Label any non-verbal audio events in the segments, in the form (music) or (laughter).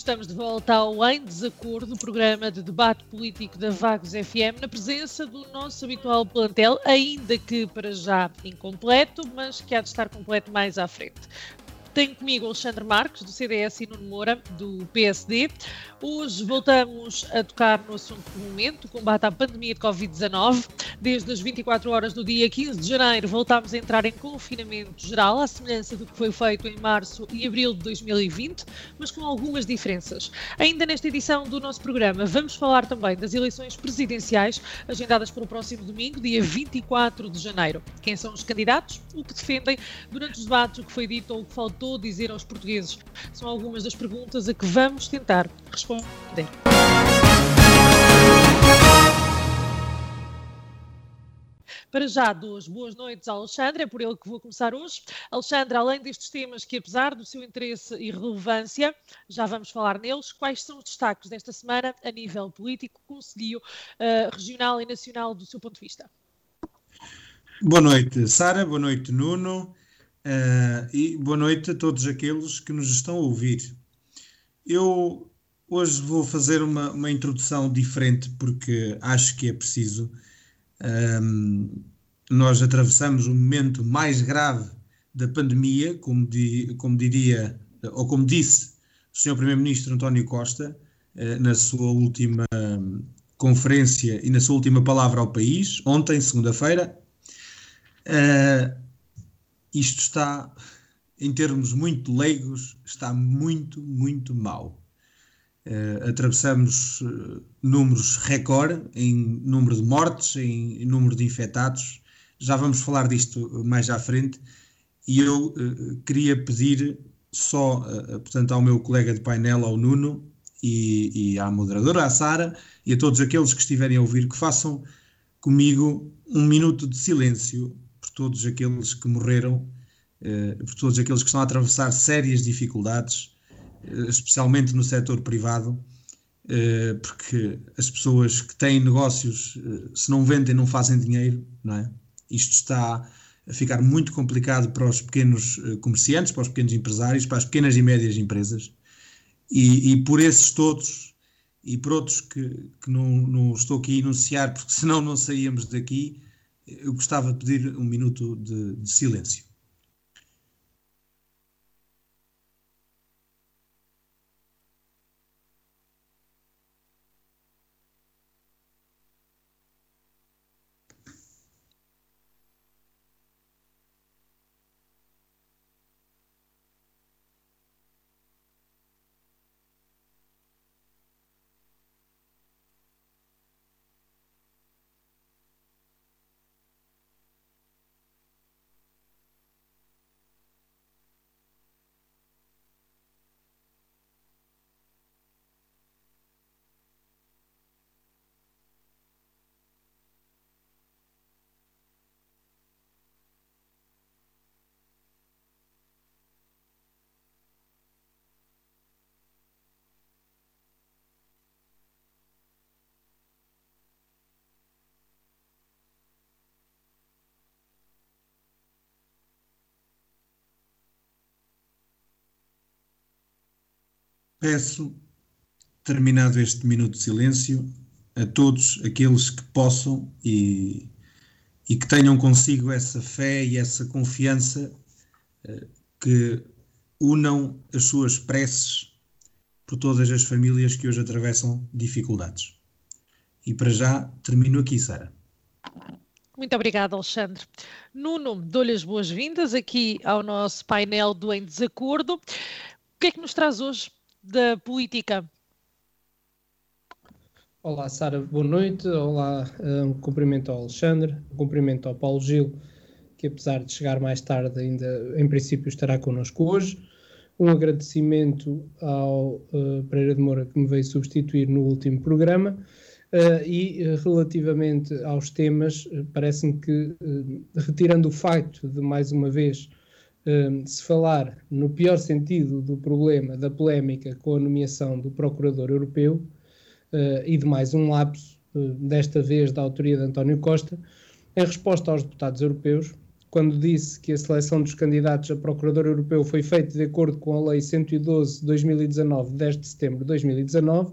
Estamos de volta ao Em Desacordo, programa de debate político da Vagos FM, na presença do nosso habitual plantel, ainda que para já incompleto, mas que há de estar completo mais à frente. Tenho comigo Alexandre Marques, do CDS, e Nuno Moura, do PSD. Hoje voltamos a tocar no assunto do momento, combate à pandemia de Covid-19. Desde as 24 horas do dia 15 de janeiro, voltámos a entrar em confinamento geral, à semelhança do que foi feito em março e abril de 2020, mas com algumas diferenças. Ainda nesta edição do nosso programa, vamos falar também das eleições presidenciais, agendadas para o próximo domingo, dia 24 de janeiro. Quem são os candidatos, o que defendem, durante os debates, o que foi dito ou o que faltou dizer aos portugueses. São algumas das perguntas a que vamos tentar responder responder. Para já, duas boas noites ao Alexandre, é por ele que vou começar hoje. Alexandre, além destes temas que, apesar do seu interesse e relevância, já vamos falar neles, quais são os destaques desta semana a nível político, conselho uh, regional e nacional do seu ponto de vista? Boa noite, Sara, boa noite, Nuno, uh, e boa noite a todos aqueles que nos estão a ouvir. Eu Hoje vou fazer uma, uma introdução diferente porque acho que é preciso. Um, nós atravessamos o momento mais grave da pandemia, como, di, como diria, ou como disse o Sr. Primeiro-Ministro António Costa uh, na sua última um, conferência e na sua última palavra ao país, ontem, segunda-feira. Uh, isto está, em termos muito leigos, está muito, muito mal. Uh, atravessamos uh, números recorde em número de mortes, em, em, número de infectados. Já vamos falar disto mais à frente. E eu uh, queria pedir só, portanto, ao meu colega de painel, ao Nuno, e, e à moderadora, à Sara, e a todos aqueles que estiverem a ouvir, que façam comigo um minuto de silêncio por todos aqueles que morreram, por todos aqueles que estão a atravessar sérias dificuldades eh, especialmente no setor privado, eh, porque as pessoas que têm negócios, eh, se não vendem, não fazem dinheiro, não é? Isto está a ficar muito complicado para os pequenos comerciantes, para os pequenos empresários, para as pequenas e médias empresas. E, e por esses todos, e por outros que, que não, não, estou aqui a enunciar, porque (laughs) senão não saíamos daqui, eu gostava de pedir um minuto de, de silêncio. Peço, terminado este minuto de silêncio, a todos aqueles que possam e, e que tenham consigo essa fé e essa confiança uh, que unam as suas preces por todas as famílias que hoje atravessam dificuldades. E para já termino aqui, Sara. Muito obrigada, Alexandre. Nuno, dou-lhe as boas-vindas aqui ao nosso painel do Em Desacordo. O que é que nos traz hoje da política. Olá, Sara, boa noite. Olá, um cumprimento ao Alexandre, um cumprimento ao Paulo Gil, que apesar de chegar mais tarde, ainda em princípio estará connosco hoje. um agradecimento ao uh, Pereira de Moura que me veio substituir no último programa. Uh, e uh, relativamente aos temas, parece-me que, retirando o facto de, mais uma vez, se falar no pior sentido do problema, da polémica com a nomeação do Procurador Europeu e de mais um lapso, desta vez da autoria de António Costa, em resposta aos deputados europeus, quando disse que a seleção dos candidatos a Procurador Europeu foi feita de acordo com a Lei 112 de 2019, 10 de setembro de 2019.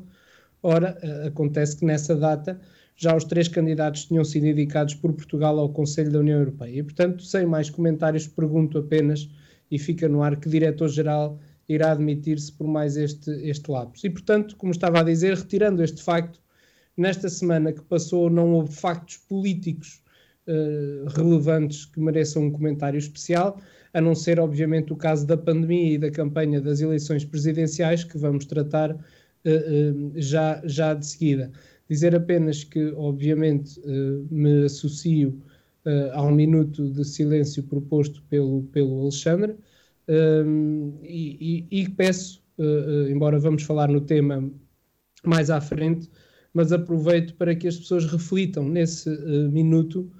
Ora, eh, acontece que nessa data já os três candidatos tinham sido indicados por Portugal ao Conselho da União Europeia. E, portanto, sem mais comentários, pergunto apenas, e fica no ar, que diretor-geral irá admitir-se por mais este, este lapso. E, portanto, como estava a dizer, retirando este facto, nesta semana que passou não houve factos políticos uh, relevantes que mereçam um comentário especial, a não ser, obviamente, o caso da pandemia e da campanha das eleições presidenciais, que vamos tratar uh, uh, já, já de seguida. Dizer apenas que, obviamente, me associo ao minuto de silêncio proposto pelo, pelo Alexandre e, e, e, peço, embora vamos falar no tema mais à frente, mas aproveito para que as pessoas reflitam nesse minuto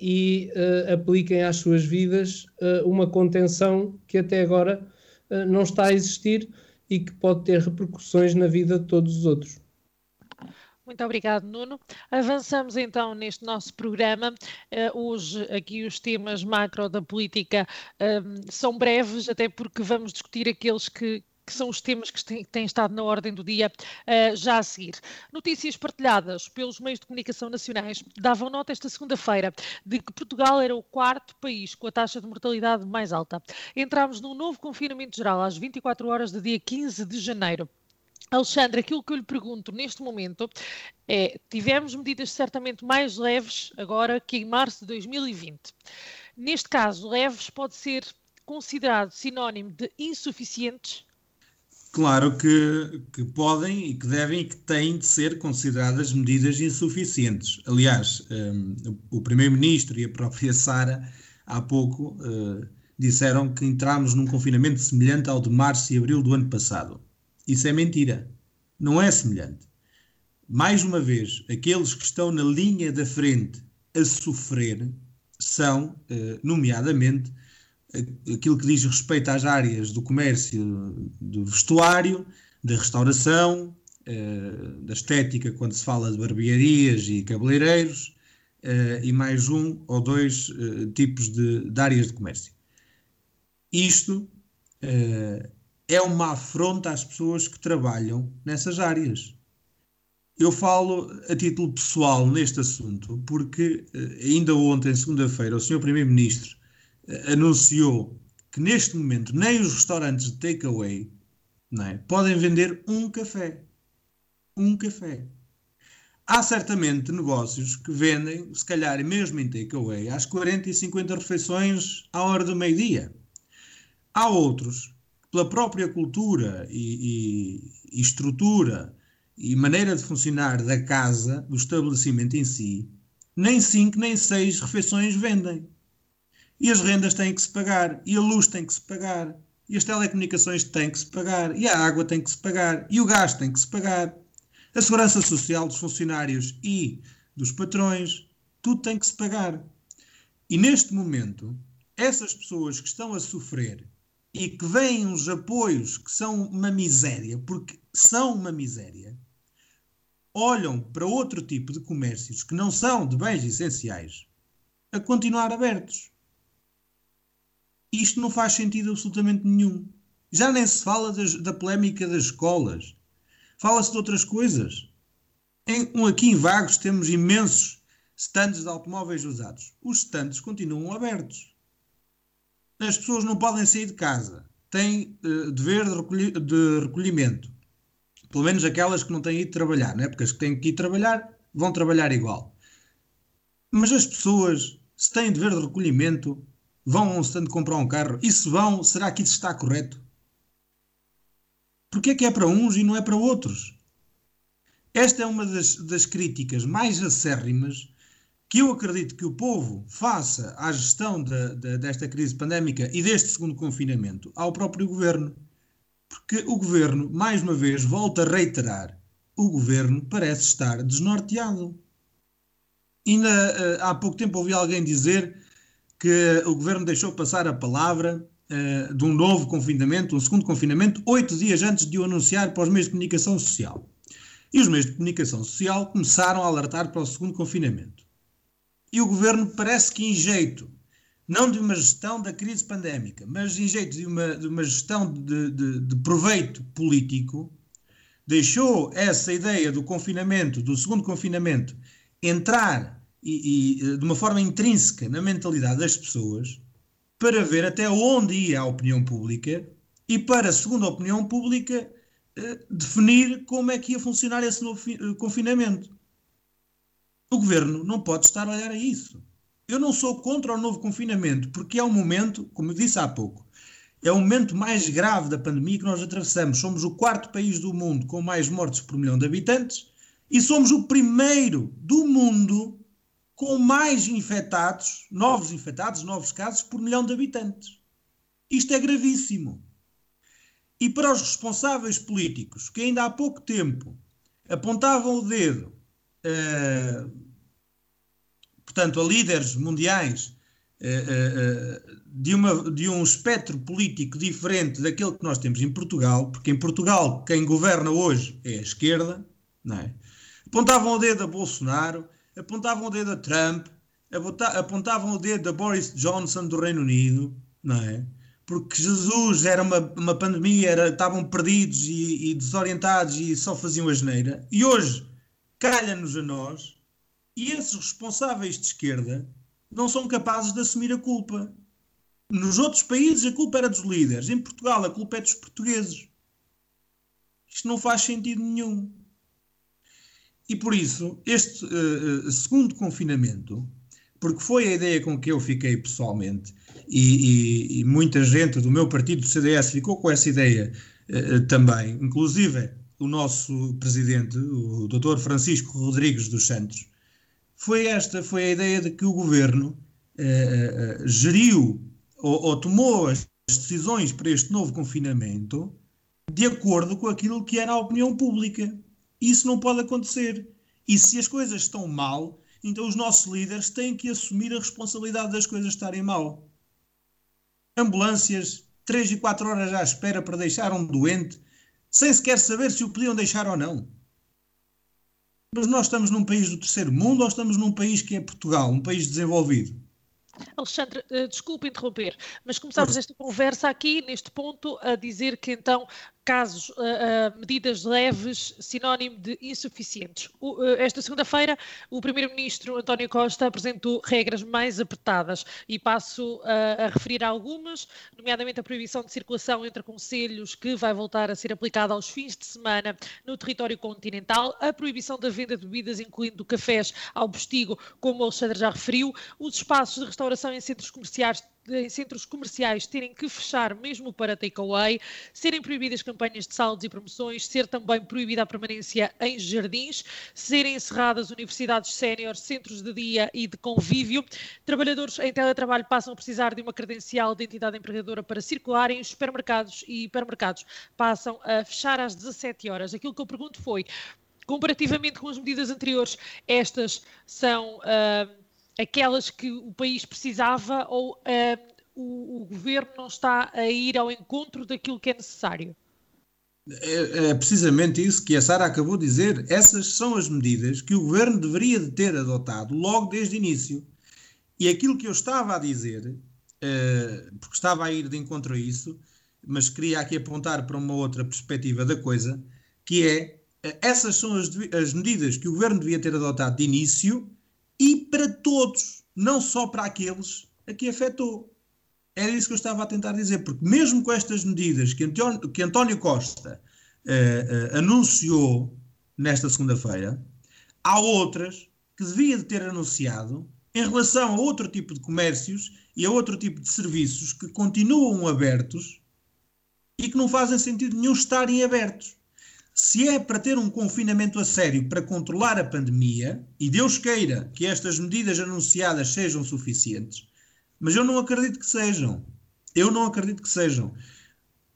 e apliquem às suas vidas uma contenção que até agora não está a existir e que pode ter repercussões na vida de todos os outros. Muito obrigado, Nuno. Avançamos então neste nosso programa. Uh, hoje, aqui, os temas macro da política uh, são breves, até porque vamos discutir aqueles que, que são os temas que têm, têm estado na ordem do dia uh, já a seguir. Notícias partilhadas pelos meios de comunicação nacionais davam nota esta segunda-feira de que Portugal era o quarto país com a taxa de mortalidade mais alta. Entramos num novo confinamento geral às 24 horas do dia 15 de janeiro. Alexandre, aquilo que eu lhe pergunto neste momento é: tivemos medidas certamente mais leves agora que em março de 2020. Neste caso, leves pode ser considerado sinónimo de insuficientes Claro que, que, podem e que devem e que têm de ser consideradas medidas insuficientes. Aliás, um, o Primeiro-Ministro e a própria Sara, há pouco, uh, disseram que entramos num confinamento semelhante ao de março e abril do ano passado. Isso é mentira. Não é semelhante. Mais uma vez, aqueles que estão na linha da frente a sofrer são, uh, nomeadamente, aquilo que diz respeito às áreas do comércio, do vestuário, da restauração, uh, da estética, quando se fala de barbearias e cabeleireiros, e mais um ou dois tipos de, de, áreas de comércio. Isto é uma afronta às pessoas que trabalham nessas áreas. Eu falo a título pessoal neste assunto porque ainda ontem, segunda-feira, o Sr. Primeiro-Ministro anunciou que neste momento nem os restaurantes de takeaway é, podem vender um café. Um café. Há certamente negócios que vendem, se calhar mesmo em takeaway, às 40 e 50 refeições à hora do meio-dia. Há outros, pela própria cultura e, e, e estrutura e maneira de funcionar da casa, do estabelecimento em si, nem 5 nem 6 refeições vendem. E as rendas têm que se pagar, e a luz tem que se pagar, e as telecomunicações têm que se pagar, e a água tem que se pagar, e o gás tem que se pagar. A segurança social dos funcionários e dos patrões, tudo tem que se pagar. E neste momento, essas pessoas que estão a sofrer e que veem os apoios que são uma miséria, porque são uma miséria, olham para outro tipo de comércios que não são de bens essenciais a continuar abertos. Isto não faz sentido absolutamente nenhum. Já nem se fala das, da polémica das escolas. Fala-se de outras coisas. Em, um, aqui em Vagos temos imensos stands de automóveis usados. Os stands continuam abertos. As pessoas não podem sair de casa. Têm uh, dever de, recolhi de, recolhimento. Pelo menos aquelas que não têm ido trabalhar, né? porque as que têm que ir trabalhar vão trabalhar igual. Mas as pessoas, se têm dever de recolhimento, vão a um stand comprar um carro e se vão, será que isso está correto? Porque é que é para uns e não é para outros? Esta é uma das, das críticas mais acérrimas que eu acredito que o povo faça à gestão de, de, desta crise pandémica e deste segundo confinamento ao próprio governo. Porque o governo, mais uma vez, volta a reiterar, o governo parece estar desnorteado. Ainda uh, há pouco tempo ouvi alguém dizer que o governo deixou passar a palavra uh, de um novo confinamento, um segundo confinamento, oito dias antes de o anunciar para os meios de comunicação social. E os meios de comunicação social começaram a alertar para o segundo confinamento. E o governo parece que em jeito, não de uma gestão da crise pandémica, mas em jeito de uma, de uma gestão de, de, de proveito político, deixou essa ideia do confinamento, do segundo confinamento, entrar e, e, de uma forma intrínseca na mentalidade das pessoas para ver até onde ia a opinião pública e para, segundo a opinião pública, eh, definir como é que ia funcionar esse novo eh, confinamento. O governo não pode estar a olhar a isso. Eu não sou contra o novo confinamento, porque é um momento, como eu disse há pouco, é o momento mais grave da pandemia que nós atravessamos. Somos o quarto país do mundo com mais mortes por milhão de habitantes e somos o primeiro do mundo com mais infectados, novos infectados, novos casos por milhão de habitantes. Isto é gravíssimo. E para os responsáveis políticos que ainda há pouco tempo apontavam o dedo, uh, portanto, a líderes mundiais uh, uh, de, uma, de um espectro político diferente daquele que nós temos em Portugal, porque em Portugal quem governa hoje é a esquerda, não é? apontavam o dedo a Bolsonaro, apontavam o dedo a Trump, apontavam o dedo a Boris Johnson do Reino Unido, não é? porque Jesus era uma, uma pandemia, era, estavam perdidos e, e desorientados e só faziam a geneira. E hoje calha-nos a nós e esses responsáveis de esquerda não são capazes de assumir a culpa. Nos outros países a culpa era dos líderes, em Portugal a culpa é dos portugueses. Isto não faz sentido nenhum. E por isso, este uh, segundo confinamento, porque foi a ideia com que eu fiquei pessoalmente, e, e, e, muita gente do meu partido, do CDS, ficou com essa ideia uh, também, inclusive o nosso presidente, o Dr. Francisco Rodrigues dos Santos, foi esta, foi a ideia de que o governo uh, geriu ou, ou tomou as decisões para este novo confinamento de acordo com aquilo que era a opinião pública. Isso não pode acontecer. E se as coisas estão mal, então os nossos líderes têm que assumir a responsabilidade das coisas estarem mal ambulâncias, 3 e 4 horas à espera para deixar um doente, sem sequer saber se o podiam deixar ou não. Mas nós estamos num país do terceiro mundo ou estamos num país que é Portugal, um país desenvolvido? Alexandre, uh, desculpe interromper, mas começámos esta conversa aqui, neste ponto, a dizer que então casos, uh, uh, medidas leves, sinónimo de insuficientes. O, uh, esta segunda-feira, o Primeiro-Ministro António Costa apresentou regras mais apertadas. E passo a referir algumas, nomeadamente a proibição de circulação entre conselhos, que vai voltar a ser aplicada aos fins de semana no território continental, a proibição da venda de bebidas, incluindo cafés, ao postigo, como o Alexandre já referiu, os espaços de restauração em centros comerciais centros comerciais terem que fechar mesmo para takeaway, serem proibidas campanhas de saldos e promoções, ser também proibida a permanência em jardins, serem encerradas universidades séniores, centros de dia e de convívio. Trabalhadores em teletrabalho passam a precisar de uma credencial de entidade empregadora para circularem. Os supermercados e hipermercados passam a fechar às 17 horas. Aquilo que eu pergunto foi, comparativamente com as medidas anteriores, estas são... Uh, aquelas que o país precisava ou uh, o, o, governo não está a ir ao encontro daquilo que é necessário? É, é precisamente isso que a Sara acabou de dizer. Essas são as medidas que o governo deveria de ter adotado logo desde o início. E aquilo que eu estava a dizer, uh, porque estava a ir de encontro a isso, mas queria aqui apontar para uma outra perspectiva da coisa, que é uh, essas são as, as medidas que o governo devia ter adotado de início e para todos, não só para aqueles a que afetou. Era isso que eu estava a tentar dizer, porque mesmo com estas medidas que António, que António Costa uh, uh, anunciou nesta segunda-feira, há outras que devia de ter anunciado em relação a outro tipo de comércios e a outro tipo de serviços que continuam abertos e que não fazem sentido nenhum estarem abertos. Se é para ter um confinamento a sério para controlar a pandemia, e Deus queira que estas medidas anunciadas sejam suficientes, mas eu não acredito que sejam. Eu não acredito que sejam.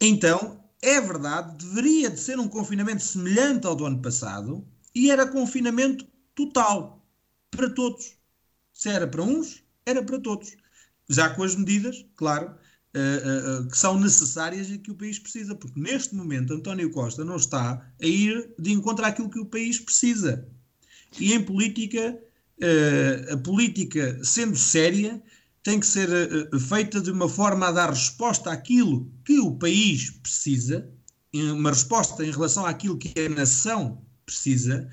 Então, é verdade, deveria de ser um confinamento semelhante ao do ano passado e era confinamento total para todos. Se era para uns, era para todos. Já com as medidas, claro, uh, uh, que são necessárias e que o país precisa, porque neste momento António Costa não está a ir de encontro àquilo que o país precisa. E em política, a política sendo séria, tem que ser feita de uma forma a dar resposta àquilo que o país precisa, uma resposta em relação àquilo que a nação precisa,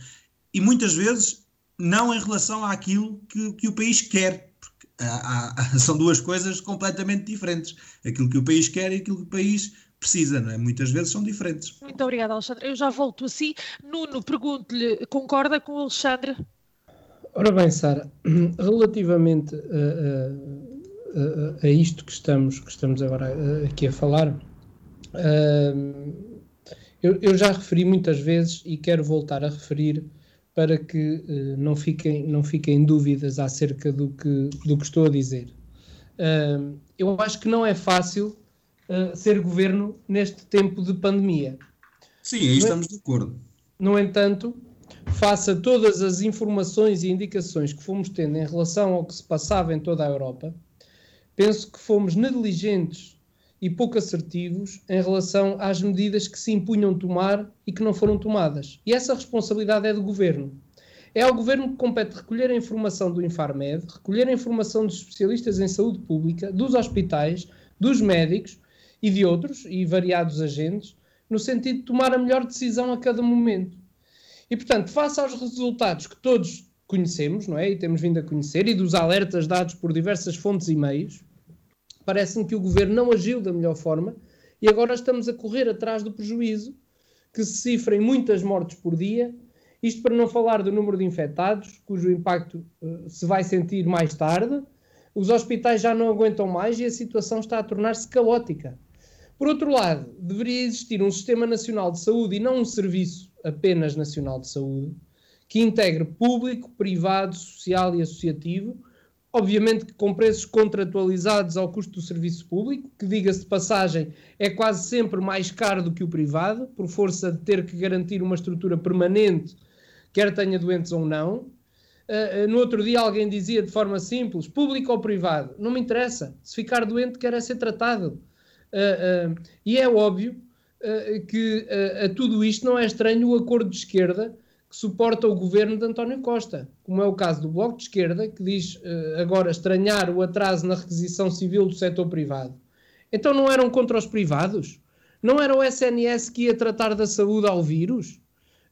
e muitas vezes não em relação àquilo que, que o país quer há, (laughs) são duas coisas completamente diferentes. Aquilo que o país quer e aquilo que o país precisa, não é? Muitas vezes são diferentes. Muito obrigada, Alexandre. Eu já volto assim. Nuno, pergunto-lhe, concorda com o Alexandre? Ora bem, Sara, (clears throat) relativamente a, a, a, isto que estamos, que estamos agora aqui a falar, eu, eu já referi muitas vezes e quero voltar a referir para que uh, não, fiquem, não fiquem dúvidas acerca do que, do que estou a dizer. Uh, eu acho que não é fácil uh, ser governo neste tempo de pandemia. Sim, aí estamos de acordo. No entanto, face a todas as informações e indicações que fomos tendo em relação ao que se passava em toda a Europa, penso que fomos negligentes e pouco assertivos em relação às medidas que se impunham tomar e que não foram tomadas. E essa responsabilidade é do governo. É ao governo que compete recolher a informação do Infarmed, recolher a informação dos especialistas em saúde pública, dos hospitais, dos médicos e de outros e variados agentes, no sentido de tomar a melhor decisão a cada momento. E, portanto, face aos resultados que todos conhecemos, não é? E temos vindo a conhecer, e dos alertas dados por diversas fontes e meios, Parece-me que o governo não agiu da melhor forma e agora estamos a correr atrás do prejuízo, que se cifra em muitas mortes por dia. Isto para não falar do número de infectados, cujo impacto uh, se vai sentir mais tarde. Os hospitais já não aguentam mais e a situação está a tornar-se caótica. Por outro lado, deveria existir um Sistema Nacional de Saúde e não um serviço apenas nacional de saúde, que integre público, privado, social e associativo, obviamente que com preços contratualizados ao custo do serviço público, que diga-se de passagem é quase sempre mais caro do que o privado, por força de ter que garantir uma estrutura permanente, quer tenha doentes ou não. Uh, no outro dia alguém dizia de forma simples, público ou privado, não me interessa, se ficar doente quer é ser tratado. Uh, e é óbvio que a tudo isto não é estranho o acordo de esquerda que suporta o governo de António Costa, como é o caso do Bloco de Esquerda, que diz uh, agora estranhar o atraso na requisição civil do setor privado. Então não eram contra os privados? Não era o SNS que ia tratar da saúde ao vírus?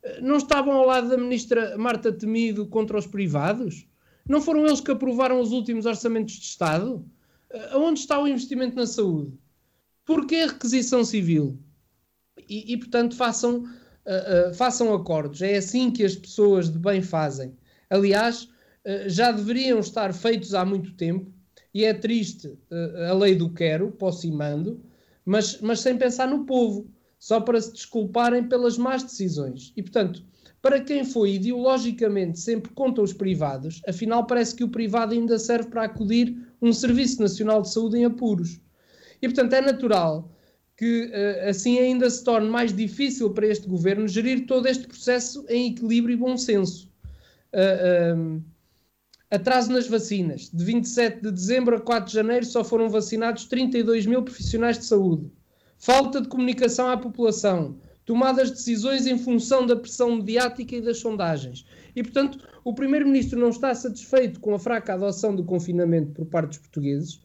Uh, não estavam ao lado da ministra Marta Temido contra os privados? Não foram eles que aprovaram os últimos orçamentos de Estado? Uh, aonde está o investimento na saúde? Porquê a requisição civil? E, e portanto, façam uh, façam acordos. É assim que as pessoas de bem fazem. Aliás, uh, já deveriam estar feitos há muito tempo, e é triste a lei do quero, posso e mando, mas, mas sem pensar no povo, só para se desculparem pelas más decisões. E, portanto, para quem foi ideologicamente sempre contra os privados, afinal parece que o privado ainda serve para acudir um Serviço Nacional de Saúde em apuros. E, portanto, é natural que uh, assim ainda se torne mais difícil para este governo gerir todo este processo em equilíbrio e bom senso. Uh, um, atraso nas vacinas. De 27 de dezembro a 4 de janeiro só foram vacinados 32 mil profissionais de saúde. Falta de comunicação à população. Tomadas decisões em função da pressão mediática e das sondagens. E, portanto, o Primeiro-Ministro não está satisfeito com a fraca adoção do confinamento por parte dos portugueses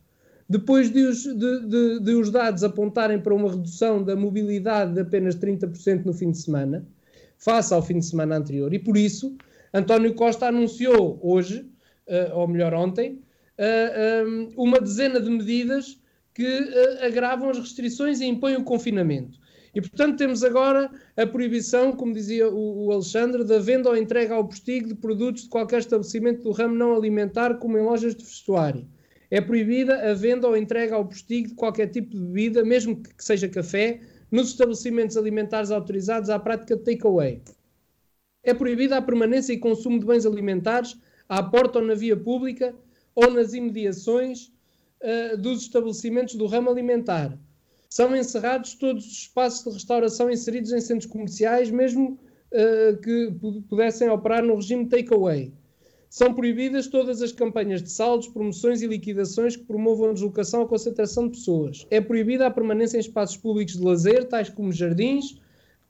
depois de os, de, de, de os dados apontarem para uma redução da mobilidade de apenas 30% no fim de semana, face ao fim de semana anterior. E por isso, António Costa anunciou hoje, uh, ou melhor ontem, uh, eh, um, eh, uma dezena de medidas que uh, agravam as restrições e impõem o confinamento. E, portanto, temos agora a proibição, como dizia o, o, Alexandre, da venda ou entrega ao postigo de produtos de qualquer estabelecimento do ramo não alimentar, como em lojas de vestuário. É proibida a venda ou entrega ao postigo de qualquer tipo de bebida, mesmo que seja café, nos estabelecimentos alimentares autorizados à prática de takeaway. É proibida a permanência e consumo de bens alimentares à porta ou na via pública ou nas imediações uh, dos estabelecimentos do ramo alimentar. São encerrados todos os espaços de restauração inseridos em centros comerciais, mesmo uh, que pudessem operar no regime takeaway. São proibidas todas as campanhas de saldos, promoções e liquidações que promovam a deslocação ou concentração de pessoas. É proibida a permanência em espaços públicos de lazer, tais como jardins, que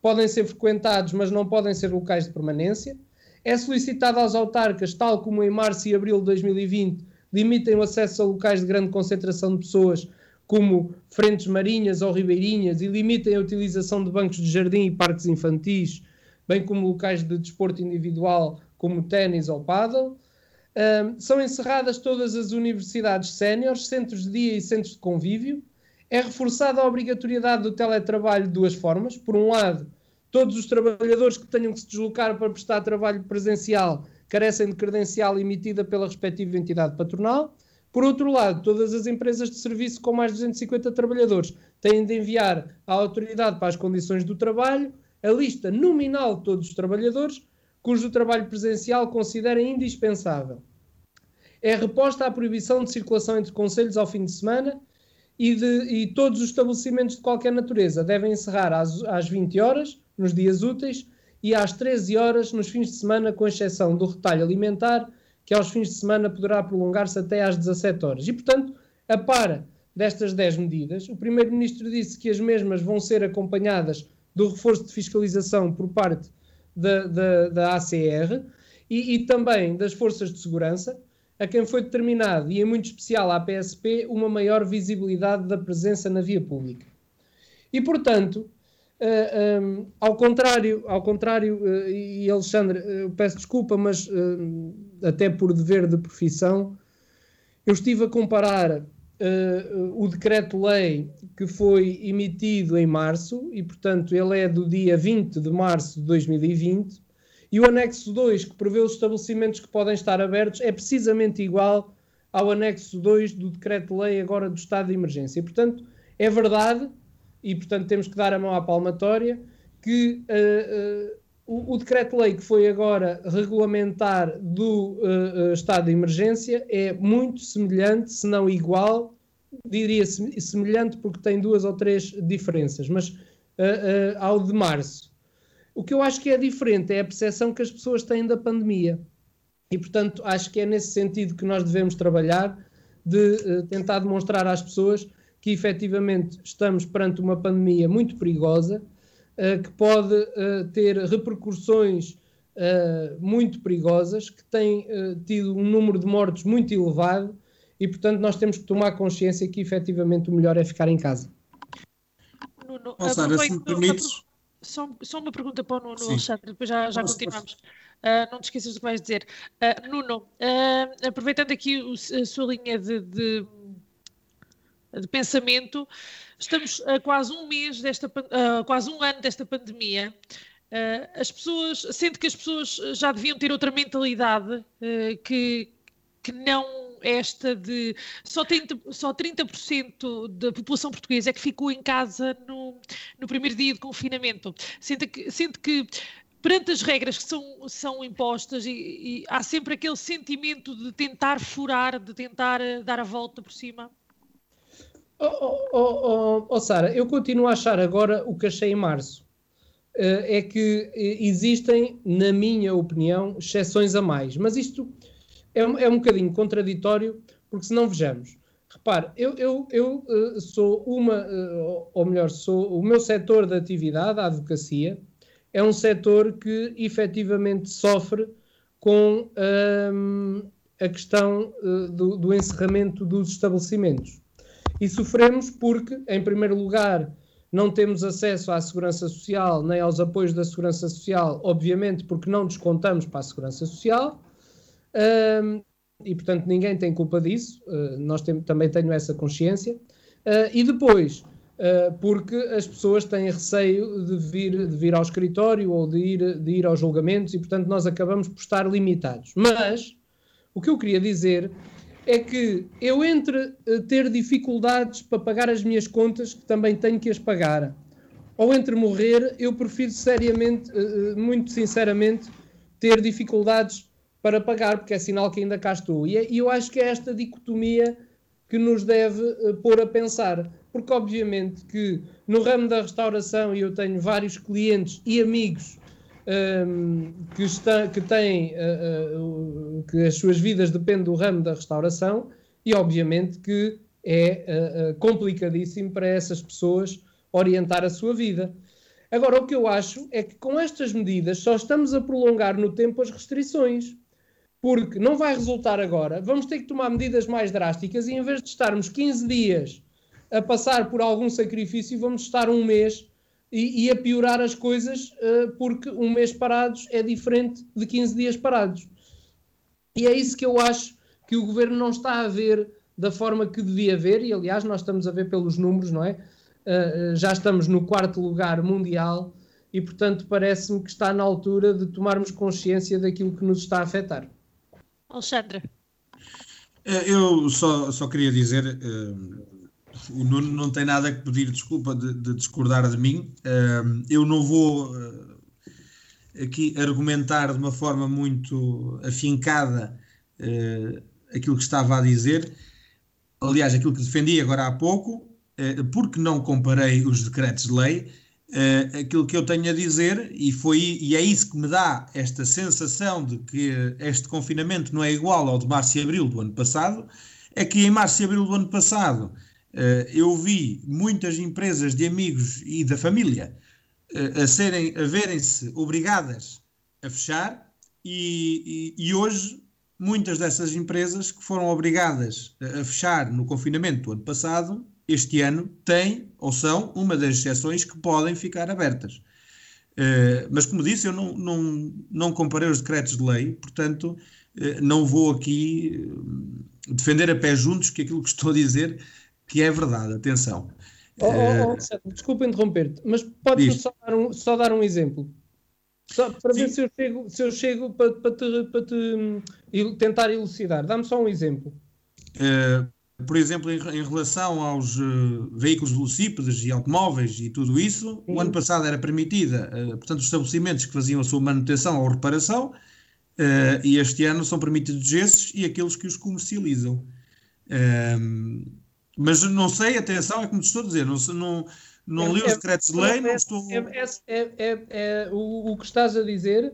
podem ser frequentados, mas não podem ser locais de permanência. É solicitado aos autarcas, tal como em março e abril de 2020, limitem o acesso a locais de grande concentração de pessoas, como frentes marinhas ou ribeirinhas, e limitem a utilização de bancos de jardim e parques infantis, bem como locais de desporto individual como ténis ou paddle. São encerradas todas as universidades séniores, centros de dia e centros de convívio. É reforçada a obrigatoriedade do teletrabalho de duas formas. Por um lado, todos os trabalhadores que tenham que se deslocar para prestar trabalho presencial carecem de credencial emitida pela respectiva entidade patronal. Por outro lado, todas as empresas de serviço com mais de 250 trabalhadores têm de enviar à autoridade para as condições do trabalho a lista nominal de todos os trabalhadores cujo trabalho presencial considerem indispensável. É reposta a proibição de circulação entre conselhos ao fim de semana e, de, e todos os estabelecimentos de qualquer natureza devem encerrar às, às 20 horas, nos dias úteis, e às 13 horas nos fins de semana, com exceção do retalho alimentar, que aos fins de semana poderá prolongar-se até às 17 horas. E, portanto, a par destas 10 medidas, o Primeiro-Ministro disse que as mesmas vão ser acompanhadas do reforço de fiscalização por parte da, da, da ACR e, e, também das forças de segurança, a quem foi determinado, e em muito especial à PSP, uma maior visibilidade da presença na via pública. E, portanto, uh, eh, um, eh, ao contrário, ao contrário uh, e Alexandre, uh, peço desculpa, mas até por dever de profissão, eu estive a comparar o decreto-lei que foi emitido em março, e portanto ele é do dia 20 de março de 2020, e o anexo 2, que prevê os estabelecimentos que podem estar abertos, é precisamente igual ao anexo 2 do decreto-lei agora do estado de emergência. E, portanto, é verdade, e portanto temos que dar a mão à palmatória, que uh, uh, o, o decreto-lei que foi agora regulamentar do uh, estado de emergência é muito semelhante, se não igual, diria semelhante porque tem duas ou três diferenças, mas uh, uh, ao de março. O que eu acho que é diferente é a percepção que as pessoas têm da pandemia. E, portanto, acho que é nesse sentido que nós devemos trabalhar, de tentar demonstrar às pessoas que efetivamente estamos perante uma pandemia muito perigosa, que pode ter repercussões muito perigosas, que tem tido um número de mortos muito elevado e, portanto, nós temos que tomar consciência que efetivamente o melhor é ficar em casa. Nuno, oh, Sara, se me permites... Só, só, uma pergunta para o Nuno, Alexandre, depois já, já continuamos. Uh, não te esqueças do que vais dizer. Uh, Nuno, uh, aproveitando aqui o, a sua linha de, de, de, pensamento, estamos a quase um mês desta, quase um ano desta pandemia. as pessoas, sendo que as pessoas já deviam ter outra mentalidade que, que não esta de só 30%, só 30 da população portuguesa é que ficou em casa no, no primeiro dia de confinamento. Sente que, sente que perante as regras que são, são impostas e, e, há sempre aquele sentimento de tentar furar, de tentar eh, dar a volta por cima? Oh, oh, oh, oh Sara, eu continuo a achar agora o que achei em março. Uh, é que existem, na minha opinião, exceções a mais. Mas isto é, é um bocadinho contraditório, porque se não vejamos, repare, eu, eu, eu uh, sou uma, uh, ou melhor, sou o meu setor de atividade, a advocacia, é um setor que efetivamente sofre com um, a questão do, do, encerramento dos estabelecimentos. E sofremos porque, em primeiro lugar, não temos acesso à segurança social nem aos apoios da segurança social, obviamente porque não descontamos para a segurança social. Um, e portanto ninguém tem culpa disso, uh, nós tem, também tenho essa consciência. Uh, e depois, uh, porque as pessoas têm receio de vir, de vir ao escritório ou de ir, de ir aos julgamentos e portanto nós acabamos por estar limitados. Mas o que eu queria dizer é que eu entre ter dificuldades para pagar as minhas contas, que também tenho que as pagar, ou entre morrer, eu prefiro seriamente, muito sinceramente, ter dificuldades para pagar, porque é sinal que ainda cá estou. E, é, eu acho que é esta dicotomia que nos deve pôr a pensar, porque obviamente que no ramo da restauração, e eu tenho vários clientes e amigos um, que, está, que têm uh, uh, que as suas vidas dependem do ramo da restauração, e obviamente que é complicadíssimo para essas pessoas orientar a sua vida. Agora, o que eu acho é que com estas medidas só estamos a prolongar no tempo as restrições porque não vai resultar agora. Vamos ter que tomar medidas mais drásticas e em vez de estarmos 15 dias a passar por algum sacrifício, vamos estar um mês e, e a piorar as coisas, uh, porque um mês parados é diferente de 15 dias parados. E é isso que eu acho que o governo não está a ver da forma que devia ver, e aliás, nós estamos a ver pelos números, não é? Uh, já estamos no quarto lugar mundial e, portanto, parece-me que está na altura de tomarmos consciência daquilo que nos está a afetar. Alexandre. Eu só, só queria dizer, uh, o Nuno não tem nada que pedir desculpa de, de discordar de mim. Uh, eu não vou uh, aqui argumentar de uma forma muito afincada aquilo que estava a dizer. Aliás, aquilo que defendi agora há pouco, porque não comparei os decretos de lei Uh, aquilo que eu tenho a dizer, e, foi, e é isso que me dá esta sensação de que este confinamento não é igual ao de março e abril do ano passado, é que em março e abril do ano passado eu vi muitas empresas de amigos e da família uh, a, serem, a verem-se obrigadas a fechar, e, e, e, hoje muitas dessas empresas que foram obrigadas a, fechar no confinamento do ano passado este ano têm ou são uma das exceções que podem ficar abertas. Uh, mas, como disse, eu não, não, não comparei os decretos de lei, portanto, não vou aqui defender a pé juntos que aquilo que estou a dizer que é verdade. Atenção. Oh, oh, oh, desculpa interromper-te, mas podes-me só, dar um, só dar um exemplo? Só para Sim. ver se eu chego, se eu chego para, para, te, para te hum, tentar elucidar. Dá-me só um exemplo. Uh, por exemplo, em, em relação aos uh, veículos velocípedes e automóveis e tudo isso, Sim. o ano passado era permitida, uh, portanto, os estabelecimentos que faziam a sua manutenção ou reparação, e este ano são permitidos esses e aqueles que os comercializam. Ehm, mas não sei, atenção, é como te estou a dizer, não, não, não é, li os é, decretos de lei, não estou. É, é, é, é o, o, que estás a dizer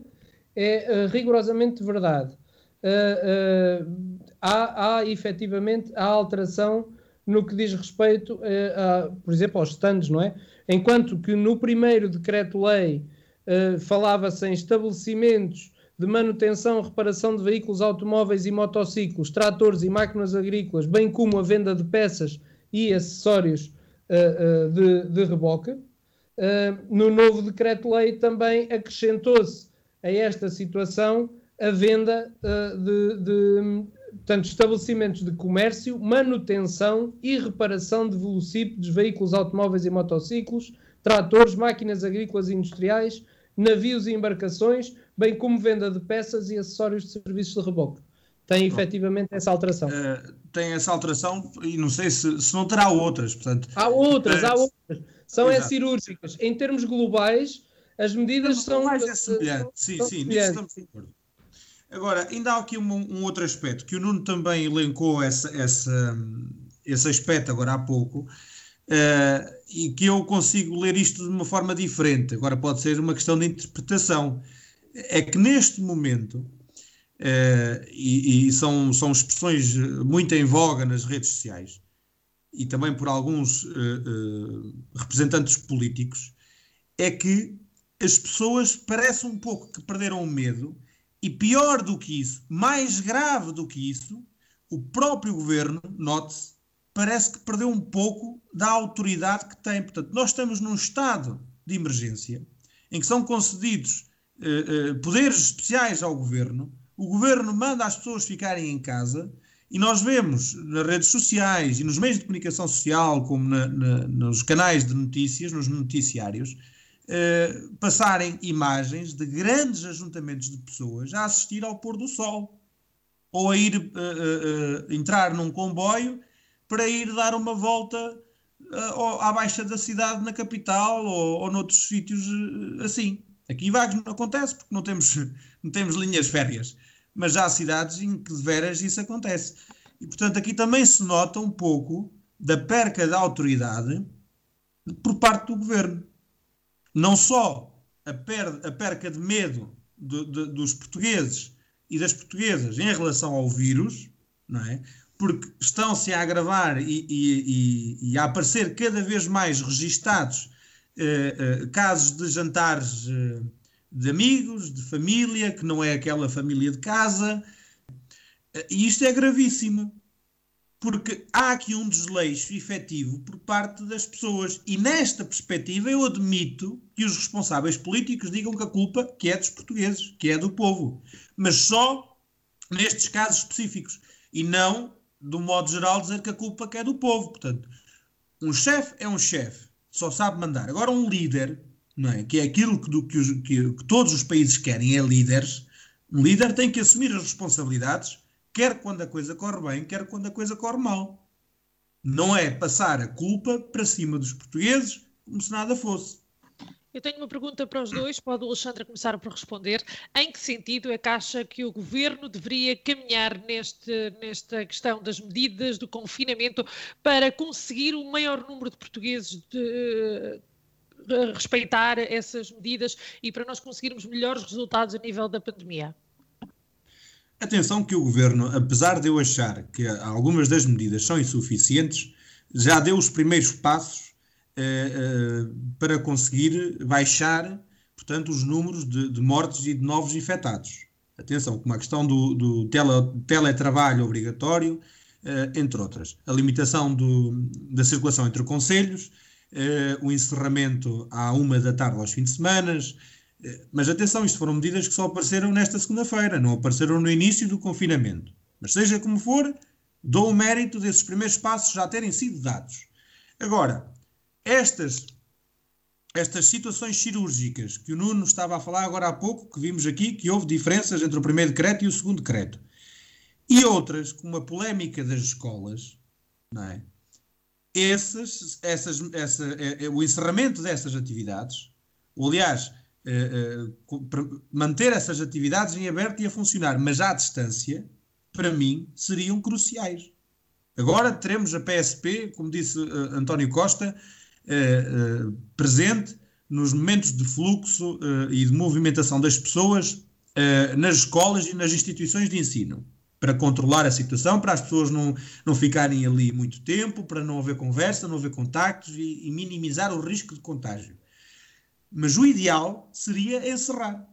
é rigorosamente verdade. Uh, há, há efetivamente a alteração no que diz respeito, a, a, por exemplo, aos stands, não é? Enquanto que no primeiro decreto-lei uh, falava-se em estabelecimentos de manutenção reparação de veículos automóveis e motociclos, tratores e máquinas agrícolas, bem como a venda de peças e acessórios uh, uh, de, de, reboque. no novo decreto-lei também acrescentou-se a esta situação a venda de, de estabelecimentos de comércio, manutenção e reparação de velocípedes, veículos automóveis e motociclos, tratores, máquinas agrícolas e industriais, navios e embarcações, bem como venda de peças e acessórios de serviços de reboque. Tem efetivamente essa alteração. Uh, tem essa alteração e não sei se, se não terá outras. Portanto, há outras, há outras. São é cirúrgicas. Em termos globais, as medidas são. Mais é semelhante, sim, sim, nisso estamos de acordo. Agora, ainda há aqui um, um, outro aspecto que o Nuno também elencou essa, essa, esse aspecto agora há pouco, uh, e que eu consigo ler isto de uma forma diferente. Agora pode ser uma questão de interpretação. É que neste momento, uh, e, e, são, são expressões muito em voga nas redes sociais, e também por alguns uh, representantes políticos, é que as pessoas parecem um pouco que perderam o medo e pior do que isso, mais grave do que isso, o próprio governo, note-se, parece que perdeu um pouco da autoridade que tem. Portanto, nós estamos num estado de emergência em que são concedidos eh, eh, poderes especiais ao governo, o governo manda as pessoas ficarem em casa e nós vemos nas redes sociais e nos meios de comunicação social, como na, na, nos canais de notícias, nos noticiários, eh, passarem imagens de grandes ajuntamentos de pessoas a assistir ao pôr do sol ou a ir uh, entrar num comboio para ir dar uma volta à baixa da cidade, na capital ou, ou noutros sítios assim. Aqui em Vagos não acontece porque não temos, (laughs) não temos linhas férias, mas já há cidades em que de veras isso acontece. E portanto aqui também se nota um pouco da perca da autoridade por parte do governo. Não só a, per, a perca de medo de, de, dos portugueses e das portuguesas em relação ao vírus, não é? porque estão-se a agravar e, e, e, e, a aparecer cada vez mais registados eh, eh, casos de jantares eh, de amigos, de família, que não é aquela família de casa. E isto é gravíssimo, porque há aqui um desleixo efetivo por parte das pessoas. E nesta perspectiva eu admito que os responsáveis políticos digam que a culpa que é dos portugueses, que é do povo. Mas só nestes casos específicos. E não do modo geral, dizer que a culpa que é do povo. Portanto, um chefe é um chefe, só sabe mandar. Agora, um líder, não é? que é aquilo que, do, que, os, que, que todos os países querem, é líderes. Um líder tem que assumir as responsabilidades, quer quando a coisa corre bem, quer quando a coisa corre mal. Não é passar a culpa para cima dos portugueses como se nada fosse. Eu tenho uma pergunta para os dois, pode o Alexandre começar por responder. Em que sentido é que acha que o governo deveria caminhar neste, nesta questão das medidas do confinamento para conseguir o maior número de portugueses de, de respeitar essas medidas e para nós conseguirmos melhores resultados a nível da pandemia? Atenção que o governo, apesar de eu achar que algumas das medidas são insuficientes, já deu os primeiros passos para conseguir baixar, portanto, os números de, de, mortes e de novos infectados. Atenção, como a questão do, do tele, teletrabalho obrigatório, uh, entre outras. A limitação do, da circulação entre conselhos, o encerramento à uma da tarde aos fins de semana, mas atenção, isto foram medidas que só apareceram nesta segunda-feira, não apareceram no início do confinamento. Mas seja como for, dou o mérito desses primeiros passos já terem sido dados. Agora, estas, estas situações cirúrgicas que o Nuno estava a falar agora há pouco, que vimos aqui, que houve diferenças entre o primeiro decreto e o segundo decreto, e outras, como a polémica das escolas, não é? Essas, essas, essa, é, é, o encerramento dessas atividades, ou aliás, é, manter essas atividades em aberto e a funcionar, mas à distância, para mim, seriam cruciais. Agora teremos a PSP, como disse uh, António Costa, presente nos momentos de fluxo eh, e de movimentação das pessoas nas escolas e nas instituições de ensino para controlar a situação, para as pessoas não, não ficarem ali muito tempo, para não haver conversa, não haver contactos e, e, minimizar o risco de contágio. Mas o ideal seria encerrar.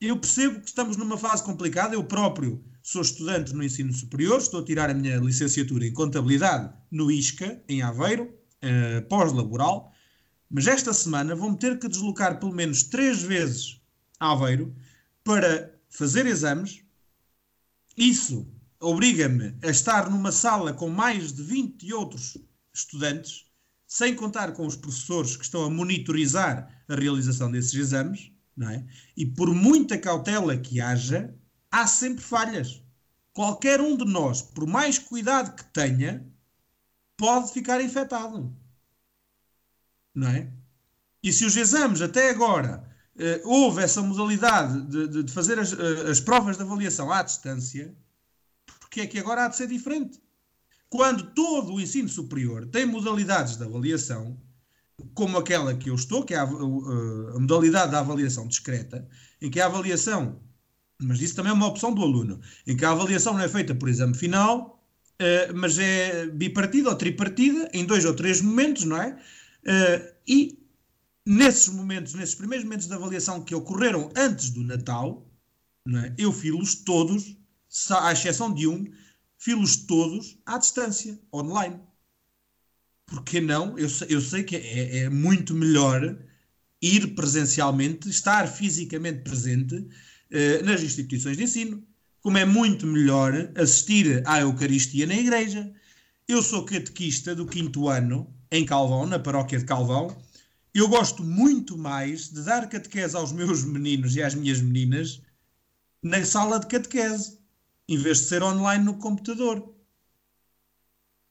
Eu percebo que estamos numa fase complicada, eu próprio sou estudante no ensino superior, estou a tirar a minha licenciatura em contabilidade no ISCA, em Aveiro, uh, pós-laboral, mas esta semana vou-me ter que deslocar pelo menos três vezes a Aveiro para fazer exames. Isso obriga-me a estar numa sala com mais de 20 outros estudantes, sem contar com os professores que estão a monitorizar a realização desses exames, não é? E por muita cautela que haja, há sempre falhas. Qualquer um de nós, por mais cuidado que tenha, pode ficar infectado. Não é? E se os exames até agora eh, houve essa modalidade de, de fazer as, eh, as, provas de avaliação à distância, porque é que agora há de ser diferente? Quando todo o ensino superior tem modalidades de avaliação, como aquela que eu estou, que é a, a, a modalidade da avaliação discreta, em que a avaliação, mas isso também é uma opção do aluno, em que a avaliação não é feita por exame final, uh, mas é bipartida ou tripartida, em dois ou três momentos, não é? Uh, e nesses momentos, nesses primeiros momentos de avaliação que ocorreram antes do Natal, é? eu filo-os todos, à exceção de um, filo-os todos à distância, online. Porque não? Eu, eu sei que é, é, muito melhor ir presencialmente, estar fisicamente presente uh, nas instituições de ensino como é muito melhor assistir à Eucaristia na igreja. Eu sou catequista do quinto ano, em Calvão, na paróquia de Calvão. Eu gosto muito mais de dar catequese aos meus meninos e às minhas meninas na sala de catequese, em vez de ser online no computador.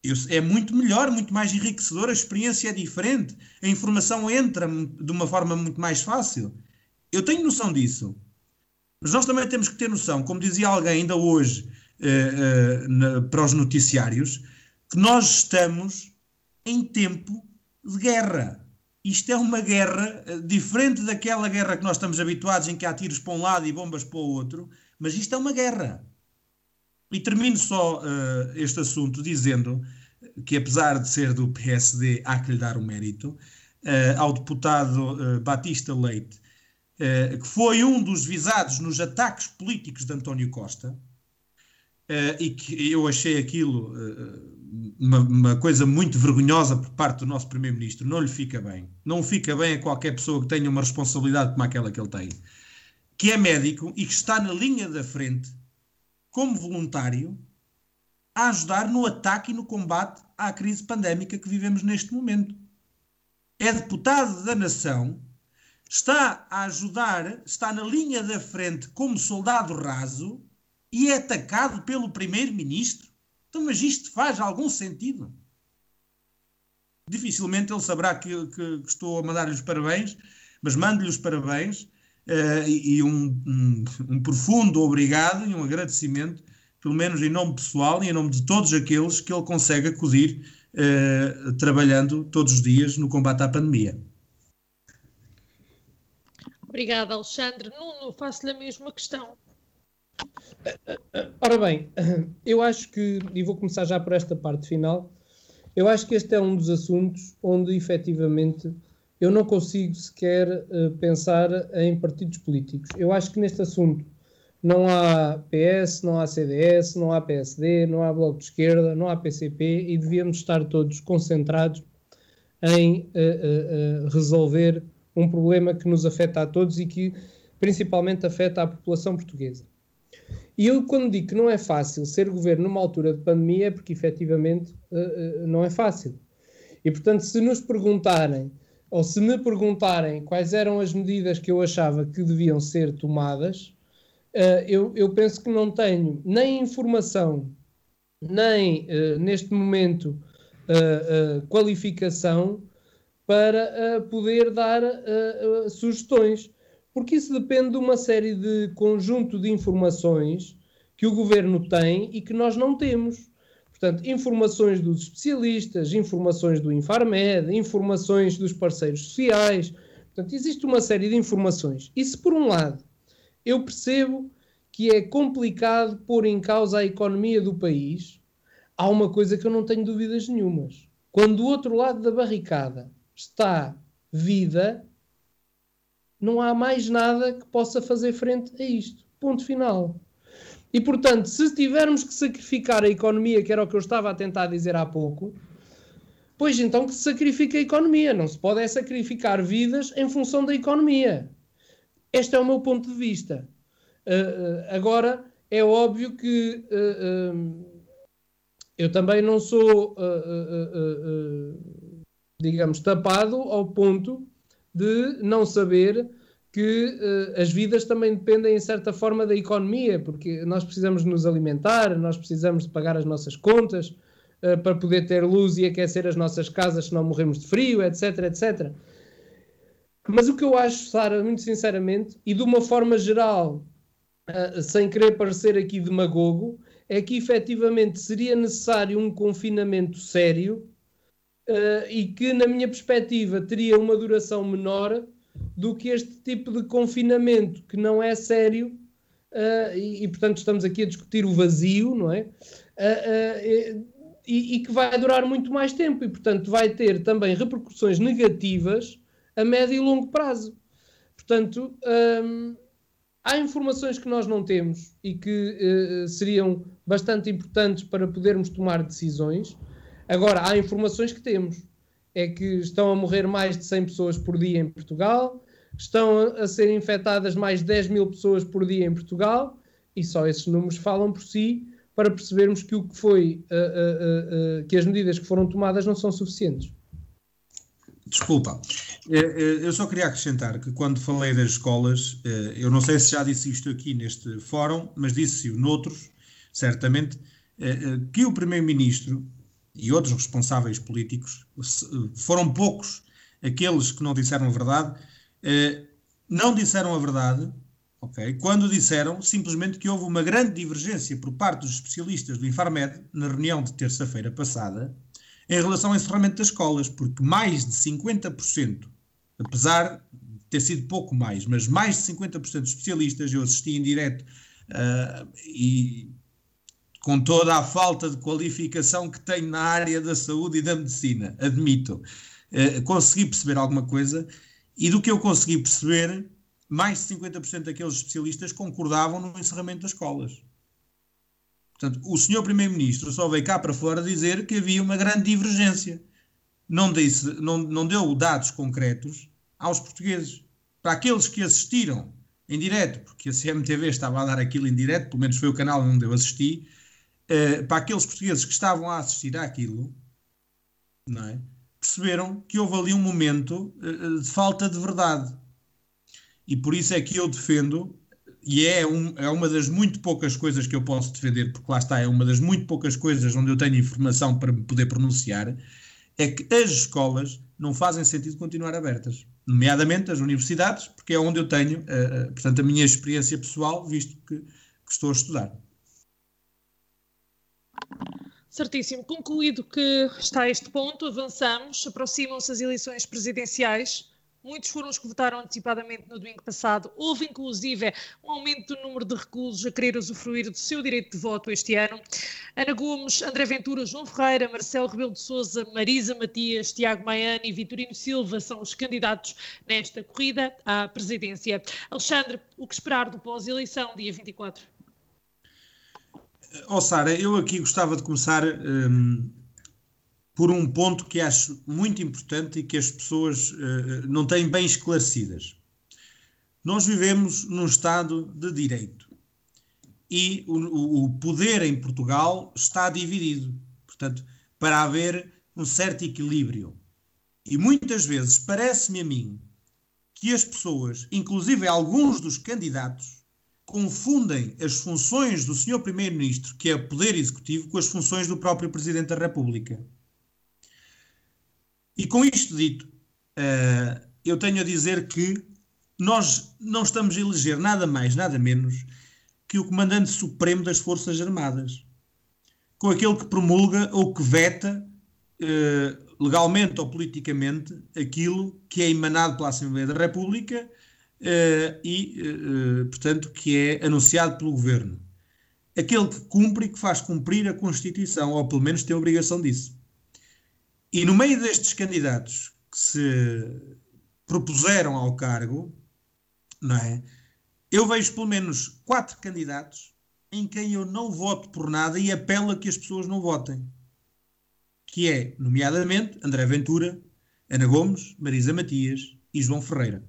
Eu, é muito melhor, muito mais enriquecedor, a experiência é diferente, a informação entra de uma forma muito mais fácil. Eu tenho noção disso. Mas nós também temos que ter noção, como dizia alguém ainda hoje uh, uh, na, para os noticiários, que nós estamos em tempo de guerra. Isto é uma guerra uh, diferente daquela guerra que nós estamos habituados, em que há tiros para um lado e bombas para o outro, mas isto é uma guerra. E termino só este assunto dizendo que, apesar de ser do PSD, há que lhe dar o mérito, ao deputado Batista Leite, que foi um dos visados nos ataques políticos de António Costa, Uh, e que eu achei aquilo uh, uma, uma, coisa muito vergonhosa por parte do nosso Primeiro-Ministro. Não lhe fica bem. Não fica bem a qualquer pessoa que tenha uma responsabilidade como aquela que ele tem. Que é médico e que está na linha da frente, como voluntário, a ajudar no ataque e no combate à crise pandémica que vivemos neste momento. É deputado da nação, está a ajudar, está na linha da frente como soldado raso e é atacado pelo primeiro-ministro? Então, mas isto faz algum sentido? Dificilmente ele saberá que, que, que estou a mandar-lhe os parabéns, mas mando-lhe os parabéns uh, e, um, um, um, profundo obrigado e um agradecimento, pelo menos em nome pessoal e em nome de todos aqueles que ele consegue acudir uh, trabalhando todos os dias no combate à pandemia. Obrigada, Alexandre. Nuno, faço-lhe a mesma questão. Ora bem, eu acho que, e vou começar já por esta parte final, eu acho que este é um dos assuntos onde efetivamente eu não consigo sequer uh, pensar em partidos políticos. Eu acho que neste assunto não há PS, não há CDS, não há PSD, não há Bloco de Esquerda, não há PCP e devíamos estar todos concentrados em uh, uh, resolver um problema que nos afeta a todos e que principalmente afeta a população portuguesa. E eu, quando digo que não é fácil ser governo numa altura de pandemia, é porque efetivamente uh, uh, não é fácil. E, portanto, se nos perguntarem, ou se me perguntarem quais eram as medidas que eu achava que deviam ser tomadas, uh, eu, eu, penso que não tenho nem informação, nem neste momento qualificação para poder dar sugestões porque isso depende de uma série de conjunto de informações que o governo tem e que nós não temos. Portanto, informações dos especialistas, informações do Infarmed, informações dos parceiros sociais. Portanto, existe uma série de informações. E se, por um lado, eu percebo que é complicado pôr em causa a economia do país, há uma coisa que eu não tenho dúvidas nenhumas. Quando do outro lado da barricada está vida, não há mais nada que possa fazer frente a isto. Ponto final. E portanto, se tivermos que sacrificar a economia, que era o que eu estava a tentar dizer há pouco, pois então que se sacrifique a economia. Não se pode é sacrificar vidas em função da economia. Este é o meu ponto de vista. Uh, agora, é óbvio que uh, eu também não sou, digamos, tapado ao ponto de não saber que uh, as vidas também dependem, em certa forma, da economia, porque nós precisamos nos alimentar, nós precisamos de pagar as nossas contas uh, para poder ter luz e aquecer as nossas casas se não morremos de frio, etc, etc. Mas o que eu acho, Sara, muito sinceramente, e de uma forma geral, uh, sem querer parecer aqui demagogo, é que efetivamente seria necessário um confinamento sério uh, e que, na minha perspectiva, teria uma duração menor do que este tipo de confinamento, que não é sério, uh, e, e, portanto estamos aqui a discutir o vazio, não é? Uh, e, e, que vai durar muito mais tempo, e portanto vai ter também repercussões negativas a médio e longo prazo. Portanto, um, há informações que nós não temos e que seriam bastante importantes para podermos tomar decisões. Agora, há informações que temos. É que estão a morrer mais de 100 pessoas por dia em Portugal, estão a, ser infectadas mais de 10 mil pessoas por dia em Portugal, e só esses números falam por si para percebermos que o que foi, uh, uh, uh, que as medidas que foram tomadas não são suficientes. Desculpa, eh, eh, eu só queria acrescentar que quando falei das escolas, eh, eu não sei se já disse isto aqui neste fórum, mas disse-o noutros, certamente, que o Primeiro-Ministro e outros responsáveis políticos, foram poucos aqueles que não disseram a verdade, eh, não disseram a verdade, ok? Quando disseram simplesmente que houve uma grande divergência por parte dos especialistas do Infarmed na reunião de terça-feira passada em relação ao encerramento das escolas, porque mais de 50%, apesar de ter sido pouco mais, mas mais de 50% dos especialistas, eu assisti em direto uh, e com toda a falta de qualificação que tenho na área da saúde e da medicina, admito, uh, consegui perceber alguma coisa e do que eu consegui perceber, mais de 50% daqueles especialistas concordavam no encerramento das escolas. Portanto, o senhor Primeiro-Ministro só veio cá para fora dizer que havia uma grande divergência. Não, disse, não, não deu dados concretos aos portugueses. Para aqueles que assistiram em direto, porque a CMTV estava a dar aquilo em direto, pelo menos foi o canal onde eu assisti, uh, para aqueles portugueses que estavam a assistir àquilo, não é? perceberam que houve ali um momento uh, de falta de verdade. E por isso é que eu defendo, e é, um, é uma das muito poucas coisas que eu posso defender, porque lá está, é uma das muito poucas coisas onde eu tenho informação para me poder pronunciar, é que as escolas não fazem sentido continuar abertas, nomeadamente as universidades, porque é onde eu tenho, uh, portanto, a minha experiência pessoal, visto que, que estou a estudar. Certíssimo. Concluído que está este ponto, avançamos. Aproximam-se as eleições presidenciais. Muitos foram os que votaram antecipadamente no domingo passado. Houve, inclusive, um aumento do número de reclusos a querer usufruir do seu direito de voto este ano. Ana Gomes, André Ventura, João Ferreira, Marcelo Rebelo de Souza, Marisa Matias, Tiago Maiani e Vitorino Silva são os candidatos nesta corrida à presidência. Alexandre, o que esperar do pós-eleição, dia 24? Oh, Sara, eu aqui gostava de começar um, por um ponto que acho muito importante e que as pessoas uh, não têm bem esclarecidas. Nós vivemos num Estado de Direito e o, o poder em Portugal está dividido. Portanto, para haver um certo equilíbrio. E muitas vezes parece-me a mim que as pessoas, inclusive alguns dos candidatos, confundem as funções do Sr. Primeiro-Ministro, que é o poder executivo, com as funções do próprio Presidente da República. E com isto dito, uh, eu tenho a dizer que nós não estamos a eleger nada mais, nada menos que o Comandante Supremo das Forças Armadas, com aquele que promulga ou que veta, uh, legalmente ou politicamente, aquilo que é emanado pela Assembleia da República e, uh, portanto, que é anunciado pelo governo. Aquele que cumpre e que faz cumprir a Constituição, ou pelo menos tem a obrigação disso. E no meio destes candidatos que se propuseram ao cargo, não é? Eu vejo pelo menos quatro candidatos em quem eu não voto por nada e apelo a que as pessoas não votem. Que é, nomeadamente, André Ventura, Ana Gomes, Marisa Matias e João Ferreira.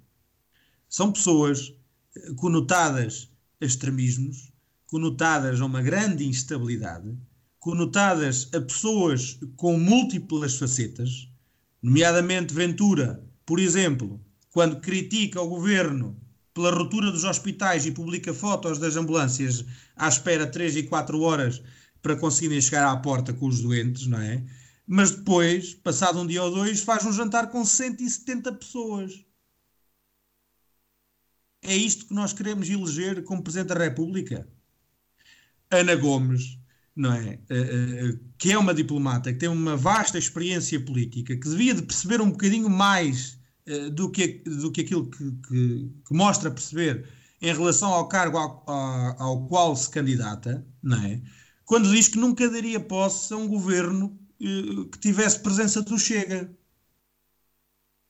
São pessoas eh, conotadas a extremismos, conotadas a uma grande instabilidade, conotadas a pessoas com múltiplas facetas, nomeadamente Ventura, por exemplo, quando critica o governo pela ruptura dos hospitais e publica fotos das ambulâncias à espera 3 e 4 horas para conseguirem chegar à porta com os doentes, não é? Mas depois, passado um dia ou dois, faz um jantar com 170 pessoas. É isto que nós queremos eleger como Presidente da República? Ana Gomes, não é? Uh, uh, que é uma diplomata, que tem uma vasta experiência política, que devia de perceber um bocadinho mais uh, do, que, do que aquilo que, que, que, mostra perceber em relação ao cargo ao, ao, ao, qual se candidata, não é? Quando diz que nunca daria posse a um governo que tivesse presença do Chega.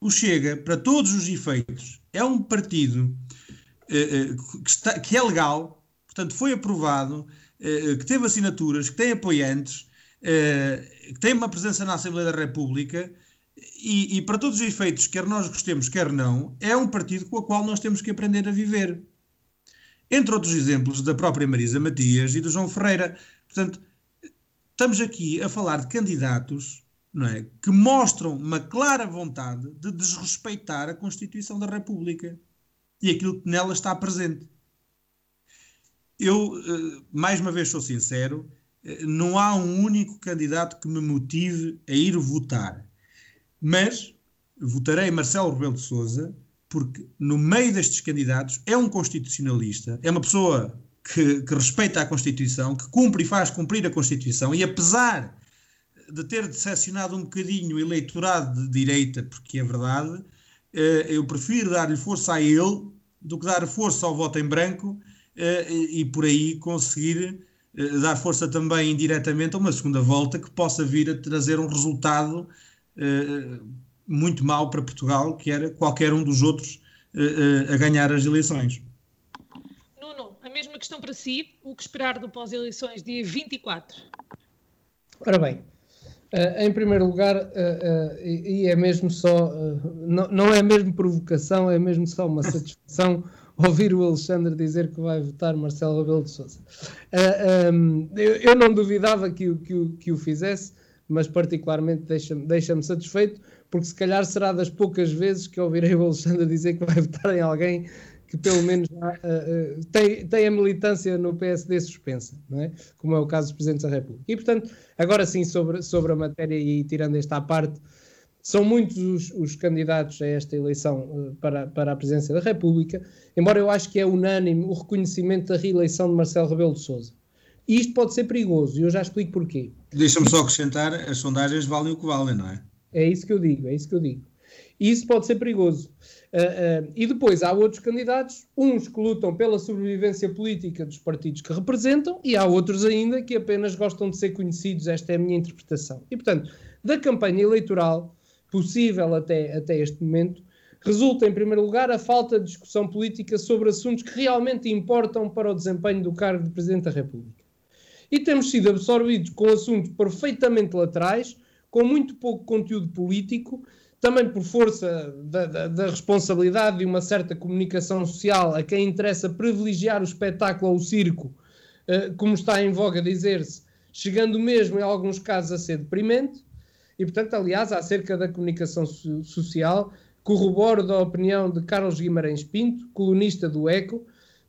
O Chega, para todos os efeitos, é um partido eh, eh, que, está, que, é legal, portanto foi aprovado, eh, que teve assinaturas, que tem apoiantes, que tem uma presença na Assembleia da República e, e, para todos os efeitos, quer nós gostemos, quer não, é um partido com o qual nós temos que aprender a viver. Entre outros exemplos da própria Marisa Matias e do João Ferreira. Portanto, estamos aqui a falar de candidatos não é, que mostram uma clara vontade de desrespeitar a Constituição da República e aquilo que nela está presente. Eu, eh, mais uma vez, sou sincero, não há um único candidato que me motive a ir votar. Mas votarei Marcelo Rebelo de Sousa porque no meio destes candidatos é um constitucionalista, é uma pessoa que, que, respeita a Constituição, que cumpre e faz cumprir a Constituição, e apesar de ter decepcionado um bocadinho o eleitorado de direita, porque é verdade, eh, eu prefiro dar-lhe força a ele do que dar força ao voto em branco eh, e por aí conseguir eh, dar força também indiretamente a uma segunda volta que possa vir a trazer um resultado muito mau para Portugal, que era qualquer um dos outros a ganhar as eleições. Nuno, a mesma questão para si, o que esperar do pós-eleições dia 24? Ora bem, Uh, em primeiro lugar, uh, uh, e, e, é mesmo só, não, não, é mesmo provocação, é mesmo só uma satisfação (laughs) ouvir o Alexandre dizer que vai votar Marcelo Rebelo de Sousa. Um, eu, eu, não duvidava que que que o fizesse, mas particularmente deixa-me deixa satisfeito, porque se calhar será das poucas vezes que ouvirei o Alexandre dizer que vai votar em alguém que pelo menos já, uh, uh, tem, tem a militância no PSD suspensa, não é? como é o caso dos Presidentes da República. E, portanto, agora sim, sobre, sobre a matéria e tirando esta à parte, são muitos os, os candidatos a esta eleição uh, para, para a presidência da República, embora eu acho que é unânime o reconhecimento da reeleição de Marcelo Rebelo de Sousa. E isto pode ser perigoso, e eu já explico porquê. Deixa-me só acrescentar, as sondagens valem o que valem, não é? É isso que eu digo, é isso que eu digo. E isso pode ser perigoso. Uh, uh, e depois há outros candidatos, uns que lutam pela sobrevivência política dos partidos que representam, e há outros ainda que apenas gostam de ser conhecidos. Esta é a minha interpretação. E, portanto, da campanha eleitoral, possível até, até este momento, resulta, em primeiro lugar, a falta de discussão política sobre assuntos que realmente importam para o desempenho do cargo de Presidente da República. E temos sido absorvidos com assuntos perfeitamente laterais, com muito pouco conteúdo político também por força da, da, da, responsabilidade de uma certa comunicação social a quem interessa privilegiar o espetáculo ou o circo, uh, como está em voga dizer-se, chegando mesmo em alguns casos a ser deprimente. E, portanto, aliás, acerca da comunicação so social, corroboro da opinião de Carlos Guimarães Pinto, colunista do ECO,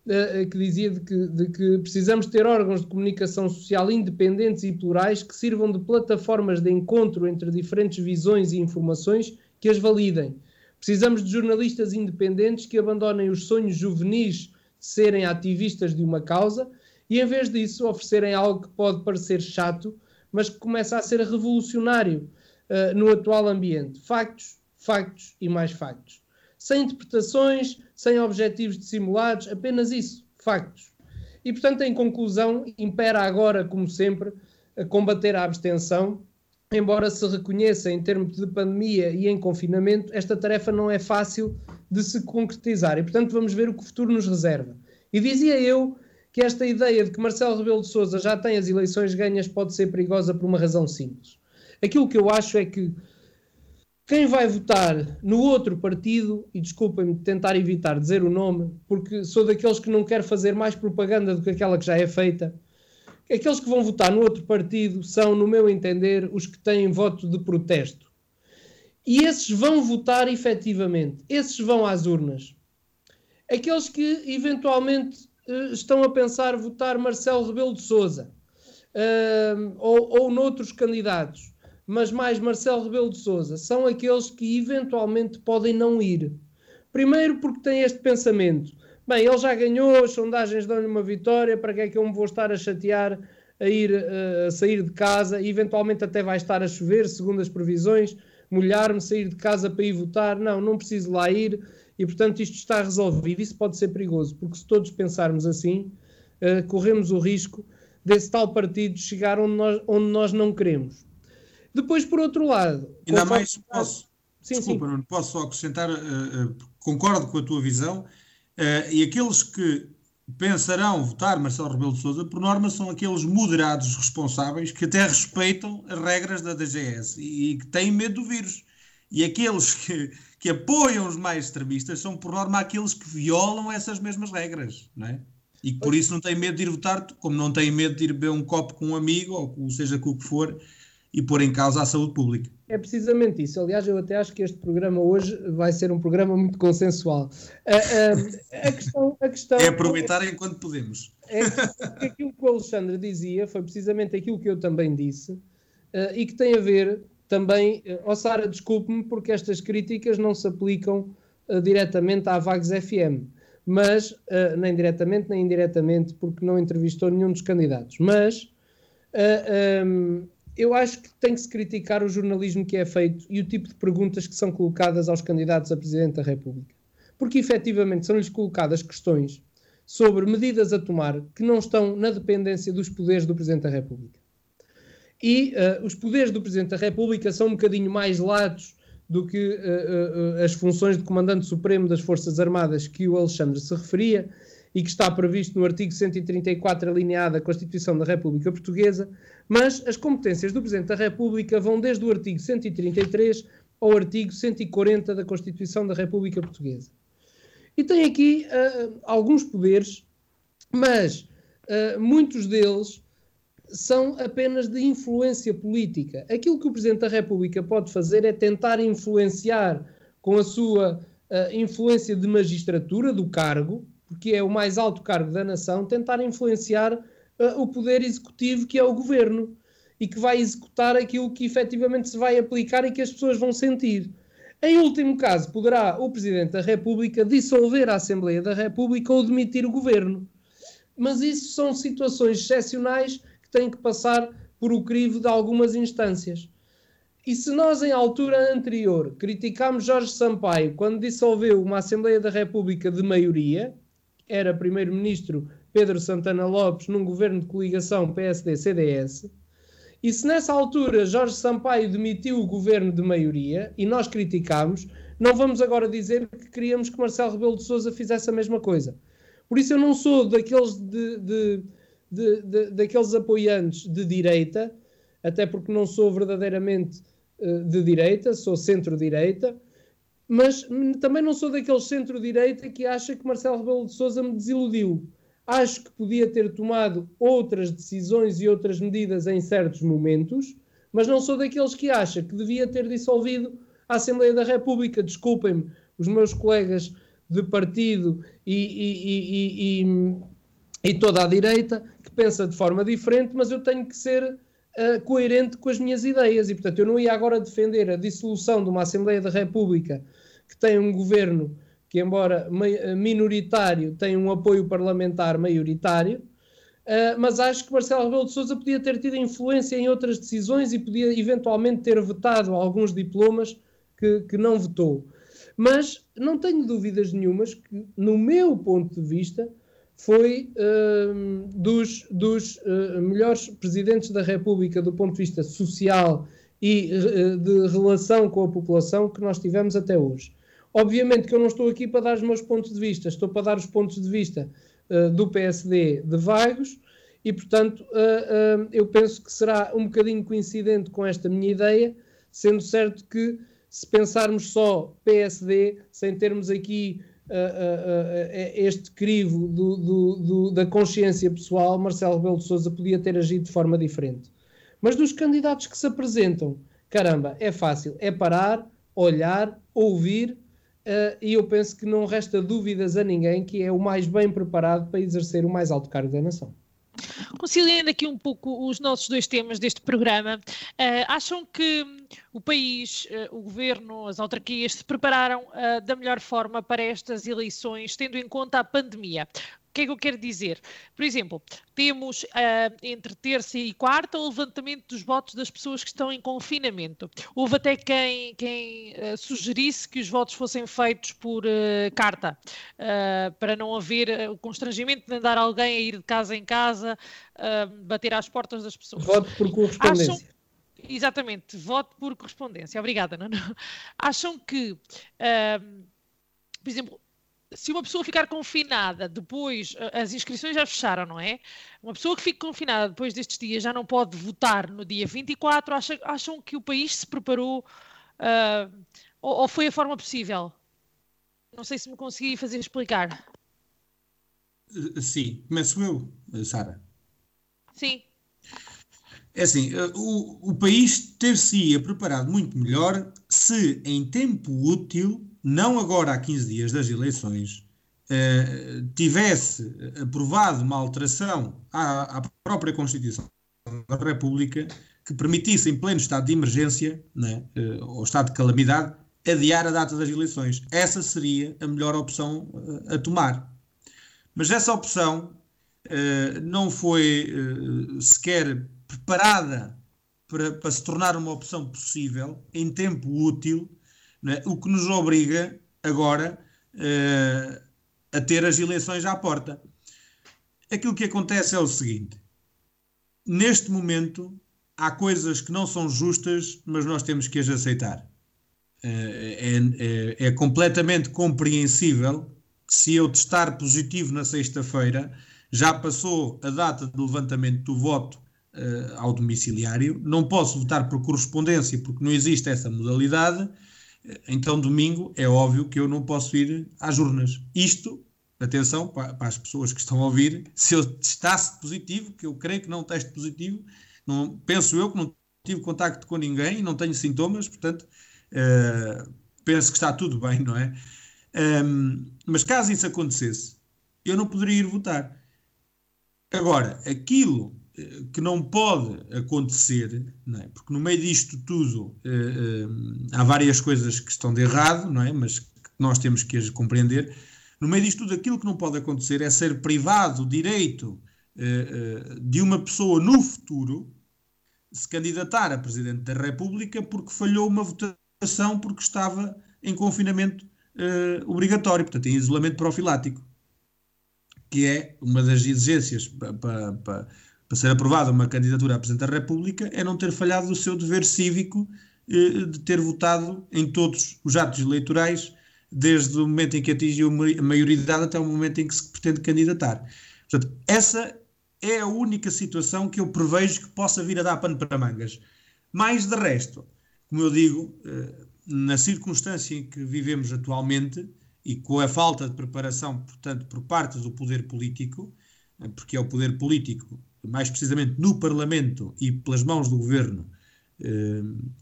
uh, que dizia de que, de que precisamos ter órgãos de comunicação social independentes e plurais que sirvam de plataformas de encontro entre diferentes visões e informações que as validem. Precisamos de jornalistas independentes que abandonem os sonhos juvenis de serem ativistas de uma causa e, em vez disso, oferecerem algo que pode parecer chato, mas que começa a ser revolucionário uh, no atual ambiente. Factos, factos e mais factos. Sem interpretações, sem objetivos dissimulados, apenas isso, factos. E, portanto, em conclusão, impera agora, como sempre, a combater a abstenção embora se reconheça em termos de pandemia e em confinamento, esta tarefa não é fácil de se concretizar e, portanto, vamos ver o que o futuro nos reserva. E dizia eu que esta ideia de que Marcelo Rebelo de Sousa já tem as eleições ganhas pode ser perigosa por uma razão simples. Aquilo que eu acho é que quem vai votar no outro partido, e desculpem-me tentar evitar dizer o nome, porque sou daqueles que não quer fazer mais propaganda do que aquela que já é feita, Aqueles que vão votar no outro partido são, no meu entender, os que têm voto de protesto. E esses vão votar efetivamente, esses vão às urnas. Aqueles que eventualmente uh, estão a pensar votar Marcelo Rebelo de Souza uh, ou, ou noutros candidatos, mas mais Marcelo Rebelo de Souza, são aqueles que eventualmente podem não ir. Primeiro porque têm este pensamento Bem, ele já ganhou, as sondagens dão-lhe uma vitória, para que é que eu me vou estar a chatear a ir uh, a sair de casa e eventualmente até vai estar a chover, segundo as previsões, molhar-me, sair de casa para ir votar. Não, não preciso lá ir e portanto isto está resolvido. Isso pode ser perigoso, porque se todos pensarmos assim, uh, corremos o risco desse tal partido chegar onde nós, onde nós não queremos. Depois, por outro lado. Ainda mais, posso, sim, desculpa, sim. não posso só acrescentar, uh, uh, concordo com a tua visão Uh, e aqueles que pensarão votar Marcelo Rebelo de Sousa, por norma, são aqueles moderados responsáveis que até respeitam as regras da DGS e, e que têm medo do vírus. E aqueles que, que apoiam os mais extremistas são, por norma, aqueles que violam essas mesmas regras, não é? E que por isso não têm medo de ir votar, como não têm medo de ir beber um copo com um amigo, ou seja com o que for, e pôr em causa a saúde pública. É precisamente isso. Aliás, eu até acho que este programa hoje vai ser um programa muito consensual. A, a, a questão, a questão é aproveitar é, enquanto podemos. É que aquilo que o Alexandre dizia foi precisamente aquilo que eu também disse uh, e que tem a ver também. Uh, oh, Sara, desculpe-me, porque estas críticas não se aplicam uh, diretamente à Vagos FM, mas uh, nem diretamente nem indiretamente, porque não entrevistou nenhum dos candidatos. Mas. Um, eu acho que tem que se criticar o jornalismo que é feito e o tipo de perguntas que são colocadas aos candidatos a Presidente da República. Porque efetivamente são-lhes colocadas questões sobre medidas a tomar que não estão na dependência dos poderes do Presidente da República. E uh, os poderes do Presidente da República são um bocadinho mais latos do que uh, uh, as funções de Comandante Supremo das Forças Armadas que o Alexandre se referia e que está previsto no artigo 134, alineado da Constituição da República Portuguesa, mas as competências do Presidente da República vão desde o artigo 133 ao artigo 140 da Constituição da República Portuguesa. E tem aqui uh, alguns poderes, mas uh, muitos deles são apenas de influência política. Aquilo que o Presidente da República pode fazer é tentar influenciar com a sua uh, influência de magistratura do cargo, porque é o mais alto cargo da nação, tentar influenciar uh, o poder executivo, que é o governo, e que vai executar aquilo que efetivamente se vai aplicar e que as pessoas vão sentir. Em último caso, poderá o Presidente da República dissolver a Assembleia da República ou demitir o governo. Mas isso são situações excepcionais que têm que passar por o crivo de algumas instâncias. E se nós, em altura anterior, criticámos Jorge Sampaio quando dissolveu uma Assembleia da República de maioria, era primeiro-ministro Pedro Santana Lopes num governo de coligação PSD-CDS. E se nessa altura Jorge Sampaio demitiu o governo de maioria e nós criticámos, não vamos agora dizer que queríamos que Marcelo Rebelo de Sousa fizesse a mesma coisa. Por isso eu não sou daqueles, de, de, de, daqueles apoiantes de direita, até porque não sou verdadeiramente uh, de direita, sou centro-direita, mas também não sou daquele centro-direita que acha que Marcelo Rebelo de Sousa me desiludiu. Acho que podia ter tomado outras decisões e outras medidas em certos momentos, mas não sou daqueles que acha que devia ter dissolvido a Assembleia da República. Desculpem-me, os meus colegas de partido e, e, e, e, toda a direita que pensa de forma diferente, mas eu tenho que ser uh, coerente com as minhas ideias e, portanto, eu não ia agora defender a dissolução de uma Assembleia da República que tem um governo que, embora minoritário, tem um apoio parlamentar maioritário, uh, mas acho que Marcelo Rebelo de Sousa podia ter tido influência em outras decisões e podia eventualmente ter vetado alguns diplomas que, que não vetou. Mas não tenho dúvidas nenhumas que, no meu ponto de vista, foi uh, dos, dos uh, melhores presidentes da República do ponto de vista social e uh, de relação com a população que nós tivemos até hoje. Obviamente que eu não estou aqui para dar os meus pontos de vista, estou para dar os pontos de vista uh, do PSD de Vagos e, portanto, eu penso que será um bocadinho coincidente com esta minha ideia, sendo certo que se pensarmos só PSD, sem termos aqui este crivo do, do, do, da consciência pessoal, Marcelo Rebelo de Sousa podia ter agido de forma diferente. Mas dos candidatos que se apresentam, caramba, é fácil, é parar, olhar, ouvir Uh, e eu penso que não resta dúvidas a ninguém que é o mais bem preparado para exercer o mais alto cargo da nação. Conciliando aqui um pouco os nossos dois temas deste programa, uh, acham que o país, uh, o governo, as autarquias se prepararam da melhor forma para estas eleições, tendo em conta a pandemia? Que é que eu quero dizer? Por exemplo, temos uh, entre terça e quarta o levantamento dos votos das pessoas que estão em confinamento. Houve até quem, quem uh, sugerisse que os votos fossem feitos por uh, carta, para não haver o constrangimento de andar alguém a ir de casa em casa, bater às portas das pessoas. Voto por correspondência. Acham, exatamente, voto por correspondência. Obrigada, não. (laughs) Acham que, por exemplo, se uma pessoa ficar confinada depois, as inscrições já fecharam, não é? Uma pessoa que fica confinada depois destes dias já não pode votar no dia 24, acham, acham que o país se preparou uh, ou, ou, foi a forma possível? Não sei se me consegui fazer explicar. Sim, começo eu, Sara. Sim. É assim, eh, o, o país ter-se-ia preparado muito melhor se, em tempo útil, não agora há 15 dias das eleições, eh, tivesse aprovado uma alteração à, à, própria Constituição da República que permitisse, em pleno estado de emergência, né, eh, ou estado de calamidade, adiar a data das eleições. Essa seria a melhor opção eh, a tomar. Mas essa opção não foi sequer preparada para, para, se tornar uma opção possível em tempo útil, né, o que nos obriga agora a ter as eleições à porta. Aquilo que acontece é o seguinte: neste momento há coisas que não são justas, mas nós temos que as aceitar. É, é, é completamente compreensível que se eu testar positivo na sexta-feira, já passou a data de levantamento do voto uh, ao domiciliário, não posso votar por correspondência porque não existe essa modalidade, então domingo é óbvio que eu não posso ir às urnas. Isto, atenção para, as pessoas que estão a ouvir, se eu testasse positivo, que eu creio que não teste positivo, não, penso eu que não tive contacto com ninguém, não tenho sintomas, portanto, uh, penso que está tudo bem, não é? Um, mas caso isso acontecesse, eu não poderia ir votar. Agora, aquilo que não pode acontecer, não é? porque no meio disto tudo uh, uh, há várias coisas que estão de errado, não é? mas que nós temos que as compreender. No meio disto tudo, aquilo que não pode acontecer é ser privado o direito uh, de uma pessoa no futuro se candidatar a Presidente da República porque falhou uma votação porque estava em confinamento obrigatório, portanto, em isolamento profilático, que é uma das exigências para, para, para, ser aprovada uma candidatura a Presidente da República, é não ter falhado o seu dever cívico uh, de ter votado em todos os atos eleitorais, desde o momento em que atingiu a maioridade até o momento em que se pretende candidatar. Portanto, essa é a única situação que eu prevejo que possa vir a dar pano para mangas. Mais de resto, como eu digo, uh, na circunstância em que vivemos atualmente e com a falta de preparação, portanto, por parte do poder político, eh, porque é o poder político, mais precisamente no Parlamento e pelas mãos do governo, eh,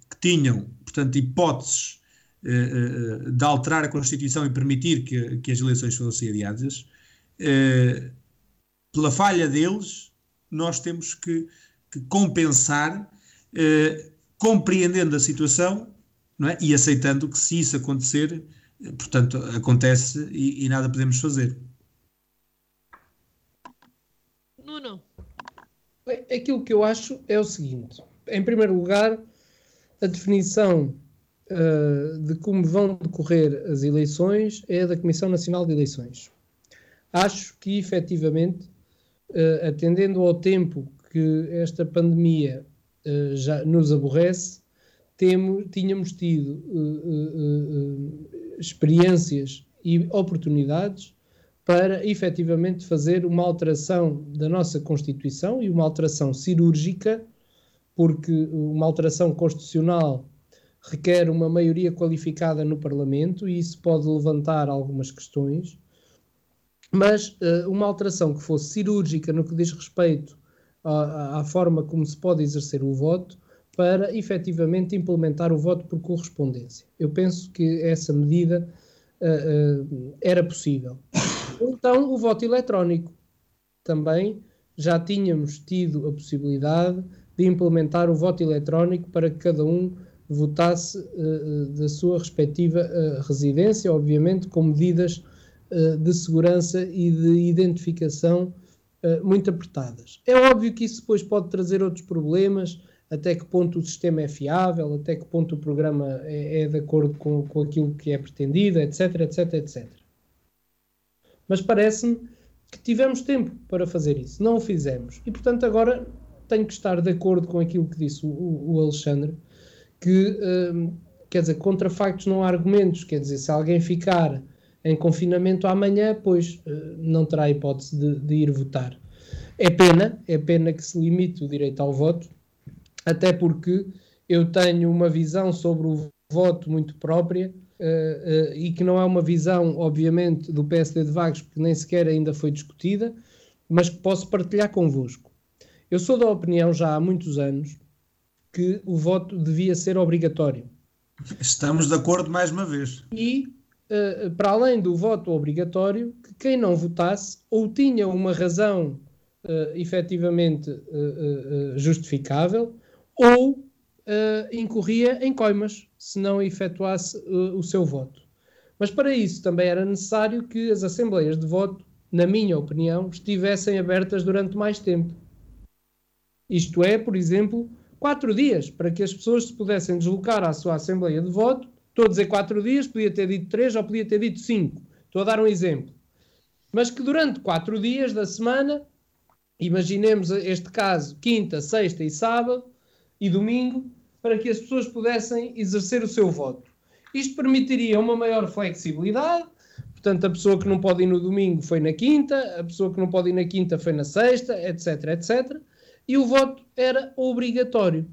que tinham, portanto, hipóteses eh, de alterar a Constituição e permitir que, que as eleições fossem adiadas, pela falha deles, nós temos que, que compensar, compreendendo a situação é? e aceitando que se isso acontecer, portanto, acontece e, e nada podemos fazer. Nuno. Bem, aquilo que eu acho é o seguinte: em primeiro lugar, a definição uh, de como vão decorrer as eleições é da Comissão Nacional de Eleições. Acho que, efetivamente, uh, atendendo ao tempo que esta pandemia uh, já nos aborrece, temos, tínhamos tido experiências e oportunidades para efetivamente fazer uma alteração da nossa Constituição e uma alteração cirúrgica, porque uma alteração constitucional requer uma maioria qualificada no Parlamento e isso pode levantar algumas questões, mas uh, uma alteração que fosse cirúrgica no que diz respeito à, à forma como se pode exercer o voto para efetivamente implementar o voto por correspondência. Eu penso que essa medida uh, uh, era possível. Então, o voto eletrónico. Também já tínhamos tido a possibilidade de implementar o voto eletrónico para que cada um votasse uh, da sua respectiva residência, obviamente com medidas de segurança e de identificação muito apertadas. É óbvio que isso depois pode trazer outros problemas até que ponto o sistema é fiável, até que ponto o programa é, é de acordo com, com aquilo que é pretendido, etc, etc, etc. Mas parece-me que tivemos tempo para fazer isso, não o fizemos. E, portanto, agora tenho que estar de acordo com aquilo que disse o, o Alexandre, que, hum, quer dizer, contra factos não há argumentos, quer dizer, se alguém ficar em confinamento amanhã, pois uh, não terá hipótese de, de ir votar. É pena, é pena que se limite o direito ao voto, até porque eu tenho uma visão sobre o voto muito própria uh, uh, e que não é uma visão, obviamente, do PSD de Vagos, porque nem sequer ainda foi discutida, mas que posso partilhar convosco. Eu sou da opinião já há muitos anos que o voto devia ser obrigatório. Estamos de acordo mais uma vez. E, uh, para além do voto obrigatório, que quem não votasse ou tinha uma razão uh, efetivamente uh, justificável ou incorria em coimas se não efetuasse o seu voto. Mas para isso também era necessário que as assembleias de voto, na minha opinião, estivessem abertas durante mais tempo. Isto é, por exemplo, quatro dias, para que as pessoas se pudessem deslocar à sua assembleia de voto. Estou a dizer quatro dias, podia ter dito três ou podia ter dito cinco. Estou a dar um exemplo. Mas que durante quatro dias da semana, imaginemos este caso, quinta, sexta e sábado e domingo, para que as pessoas pudessem exercer o seu voto. Isto permitiria uma maior flexibilidade, portanto, a pessoa que não pode ir no domingo foi na quinta, a pessoa que não pode ir na quinta foi na sexta, etc, etc. E o voto era obrigatório.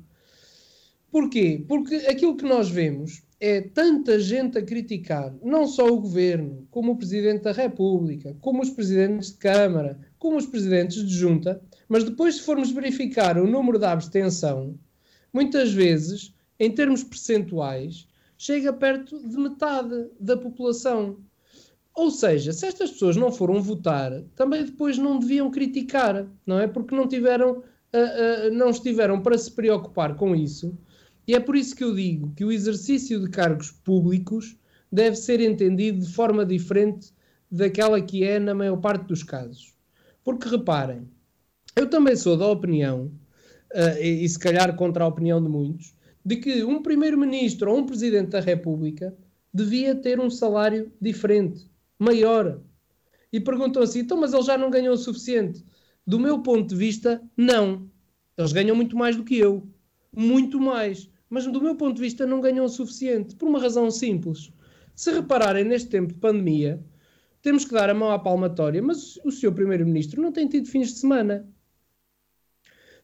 Porquê? Porque aquilo que nós vemos é tanta gente a criticar, não só o governo, como o Presidente da República, como os Presidentes de Câmara, como os Presidentes de Junta, mas depois, se formos verificar o número da abstenção, muitas vezes, em termos percentuais, chega perto de metade da população. Ou seja, se estas pessoas não foram votar, também depois não deviam criticar, não é? Porque não tiveram, uh, uh, não estiveram para se preocupar com isso. E é por isso que eu digo que o exercício de cargos públicos deve ser entendido de forma diferente daquela que é na maior parte dos casos. Porque reparem, eu também sou da opinião, uh, e, e se calhar contra a opinião de muitos, de que um primeiro-ministro ou um presidente da República devia ter um salário diferente, maior. E perguntam assim: então, mas ele já não ganhou o suficiente? Do meu ponto de vista, não. Eles ganham muito mais do que eu. Muito mais. Mas do meu ponto de vista, não ganham o suficiente. Por uma razão simples. Se repararem neste tempo de pandemia, temos que dar a mão à palmatória, mas o seu primeiro-ministro não tem tido fins de semana.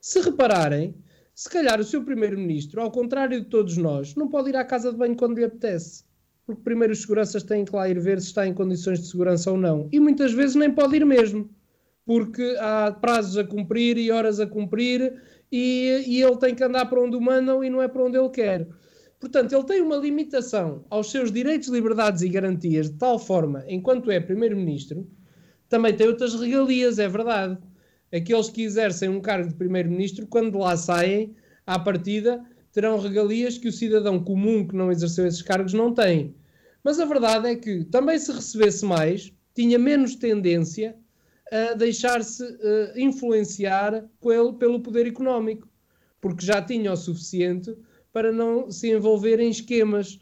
Se repararem, se calhar o seu primeiro-ministro, ao contrário de todos nós, não pode ir à casa de banho quando lhe apetece. Porque primeiro os seguranças têm que lá ir ver se está em condições de segurança ou não. E muitas vezes nem pode ir mesmo. Porque há prazos a cumprir e horas a cumprir e, e ele tem que andar para onde o mandam e não é para onde ele quer. Portanto, ele tem uma limitação aos seus direitos, liberdades e garantias de tal forma, enquanto é primeiro-ministro, também tem outras regalias, é verdade aqueles que exercem um cargo de primeiro-ministro, quando lá saem, à partida, terão regalias que o cidadão comum que não exerceu esses cargos não tem. Mas a verdade é que também se recebesse mais, tinha menos tendência a deixar-se uh, influenciar pelo, pelo poder económico, porque já tinha o suficiente para não se envolver em esquemas.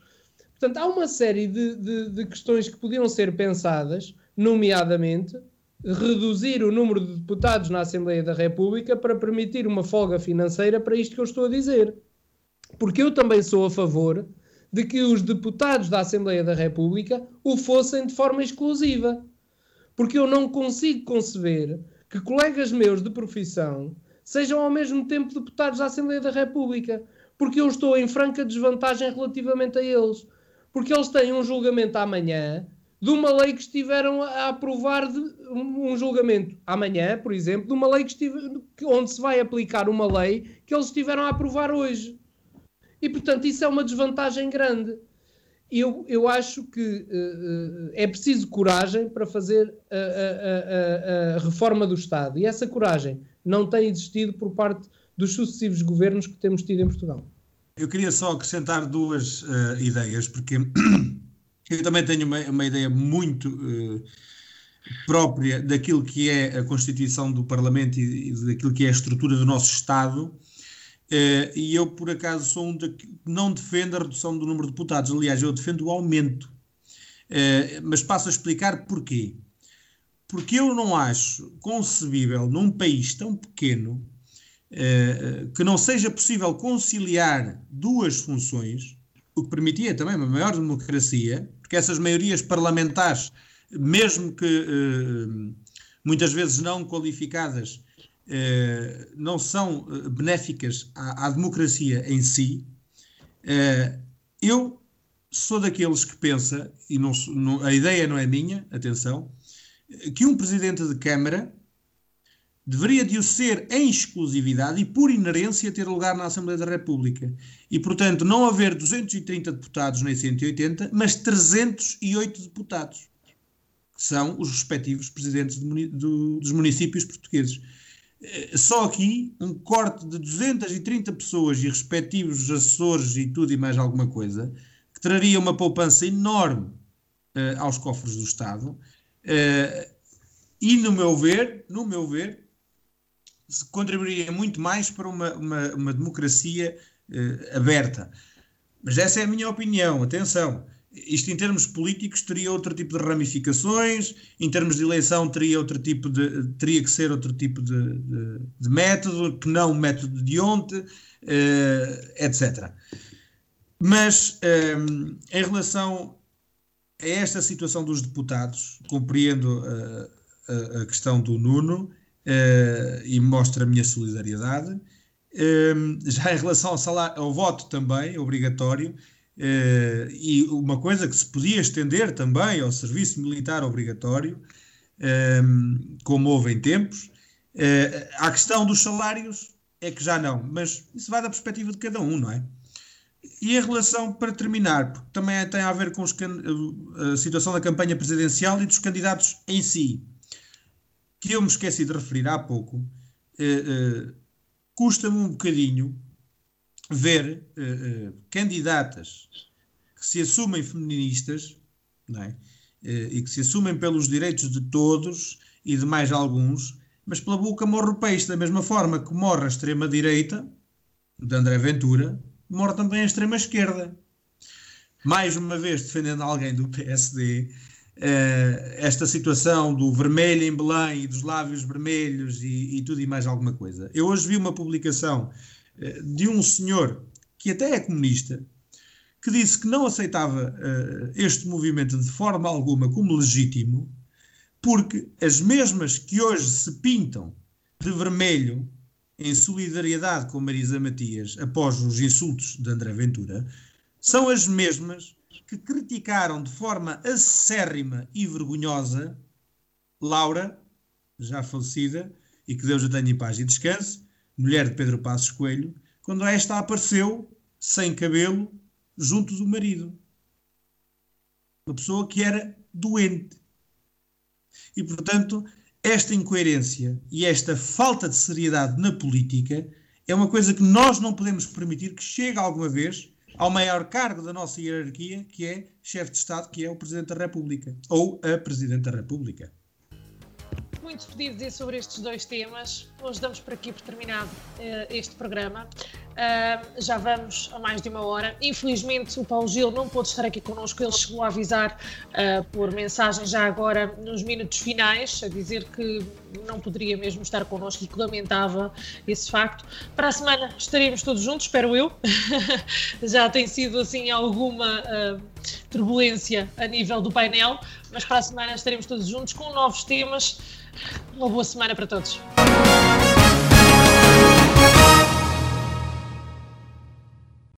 Portanto, há uma série de, de, de questões que podiam ser pensadas, nomeadamente reduzir o número de deputados na Assembleia da República para permitir uma folga financeira para isto que eu estou a dizer. Porque eu também sou a favor de que os deputados da Assembleia da República o fossem de forma exclusiva. Porque eu não consigo conceber que colegas meus de profissão sejam ao mesmo tempo deputados da Assembleia da República. Porque eu estou em franca desvantagem relativamente a eles. Porque eles têm um julgamento amanhã de uma lei que estiveram a aprovar de um julgamento amanhã, por exemplo, de uma lei que estive, onde se vai aplicar uma lei que eles estiveram a aprovar hoje. E, portanto, isso é uma desvantagem grande. Eu, eu acho que uh, é preciso coragem para fazer a, a, a, a, reforma do Estado. E essa coragem não tem existido por parte dos sucessivos governos que temos tido em Portugal. Eu queria só acrescentar duas uh, ideias, porque Eu também tenho uma, uma ideia muito uh, própria daquilo que é a constituição do Parlamento e, e daquilo que é a estrutura do nosso Estado. Uh, e eu, por acaso, sou um de que não defendo a redução do número de deputados. Aliás, eu defendo o aumento. Uh, mas passo a explicar porquê. Porque eu não acho concebível, num país tão pequeno, que não seja possível conciliar duas funções, o que permitia também uma maior democracia, porque essas maiorias parlamentares, mesmo que eh, muitas vezes não qualificadas, eh, não são eh, benéficas à, à, democracia em si. Eu sou daqueles que pensa, e não, a ideia não é minha, atenção, que um presidente de Câmara deveria de o ser em exclusividade e por inerência ter lugar na Assembleia da República. E, portanto, não haver 230 deputados nem 180, mas 308 deputados, que são os respectivos presidentes do, dos municípios portugueses. Eh, só aqui, um corte de 230 pessoas e respectivos assessores e tudo e mais alguma coisa, que traria uma poupança enorme uh, aos cofres do Estado. Uh, e, no meu ver, no meu ver, contribuiria muito mais para uma, uma, uma democracia uh, aberta. Mas essa é a minha opinião, atenção. Isto em termos políticos teria outro tipo de ramificações, em termos de eleição teria outro tipo de teria que ser outro tipo de, de, de método, que não o método de ontem, uh, etc. Mas um, eh, em relação a esta situação dos deputados, compreendo a, a questão do Nuno, uh, e mostro a minha solidariedade. Uh, já em relação ao, salário, ao voto também, obrigatório, uh, e uma coisa que se podia estender também ao serviço militar obrigatório, como houve em tempos. Uh, a questão dos salários é que já não, mas isso vai da perspectiva de cada um, não é? E em relação, para terminar, porque também tem a ver com os, a situação da campanha presidencial e dos candidatos em si que eu me esqueci de referir há pouco, eh, eh, custa-me um bocadinho ver eh, candidatas que se assumem feministas é? e que se assumem pelos direitos de todos e de mais alguns, mas pela boca morre o peixe, da mesma forma que morre a extrema-direita, de André Ventura, morre também a extrema-esquerda. Mais uma vez defendendo alguém do PSD, esta situação do vermelho em Belém e dos lábios vermelhos e, e, tudo e mais alguma coisa. Eu hoje vi uma publicação uh, de um senhor que até é comunista, que disse que não aceitava uh, este movimento de forma alguma como legítimo, porque as mesmas que hoje se pintam de vermelho em solidariedade com Marisa Matias após os insultos de André Ventura, são as mesmas que criticaram de forma acérrima e vergonhosa Laura, já falecida, e que Deus a tenha em paz e descanse, mulher de Pedro Passos Coelho, quando esta apareceu sem cabelo junto do marido. Uma pessoa que era doente. E, portanto, esta incoerência e esta falta de seriedade na política é uma coisa que nós não podemos permitir que chegue alguma vez ao maior cargo da nossa hierarquia, que é chefe de Estado, que é o Presidente da República, ou a Presidente da República. Muito pedido dizer sobre estes dois temas. Hoje damos por aqui por terminado uh, este programa. Uh, já vamos a mais de uma hora. Infelizmente, o Paulo Gil não pôde estar aqui connosco. Ele chegou a avisar uh, por mensagem já agora nos minutos finais, a dizer que não poderia mesmo estar connosco e que lamentava esse facto. Para a semana estaremos todos juntos, espero eu. (laughs) já tem sido assim alguma uh, turbulência a nível do painel, mas para a semana estaremos todos juntos com novos temas. Uma boa semana para todos.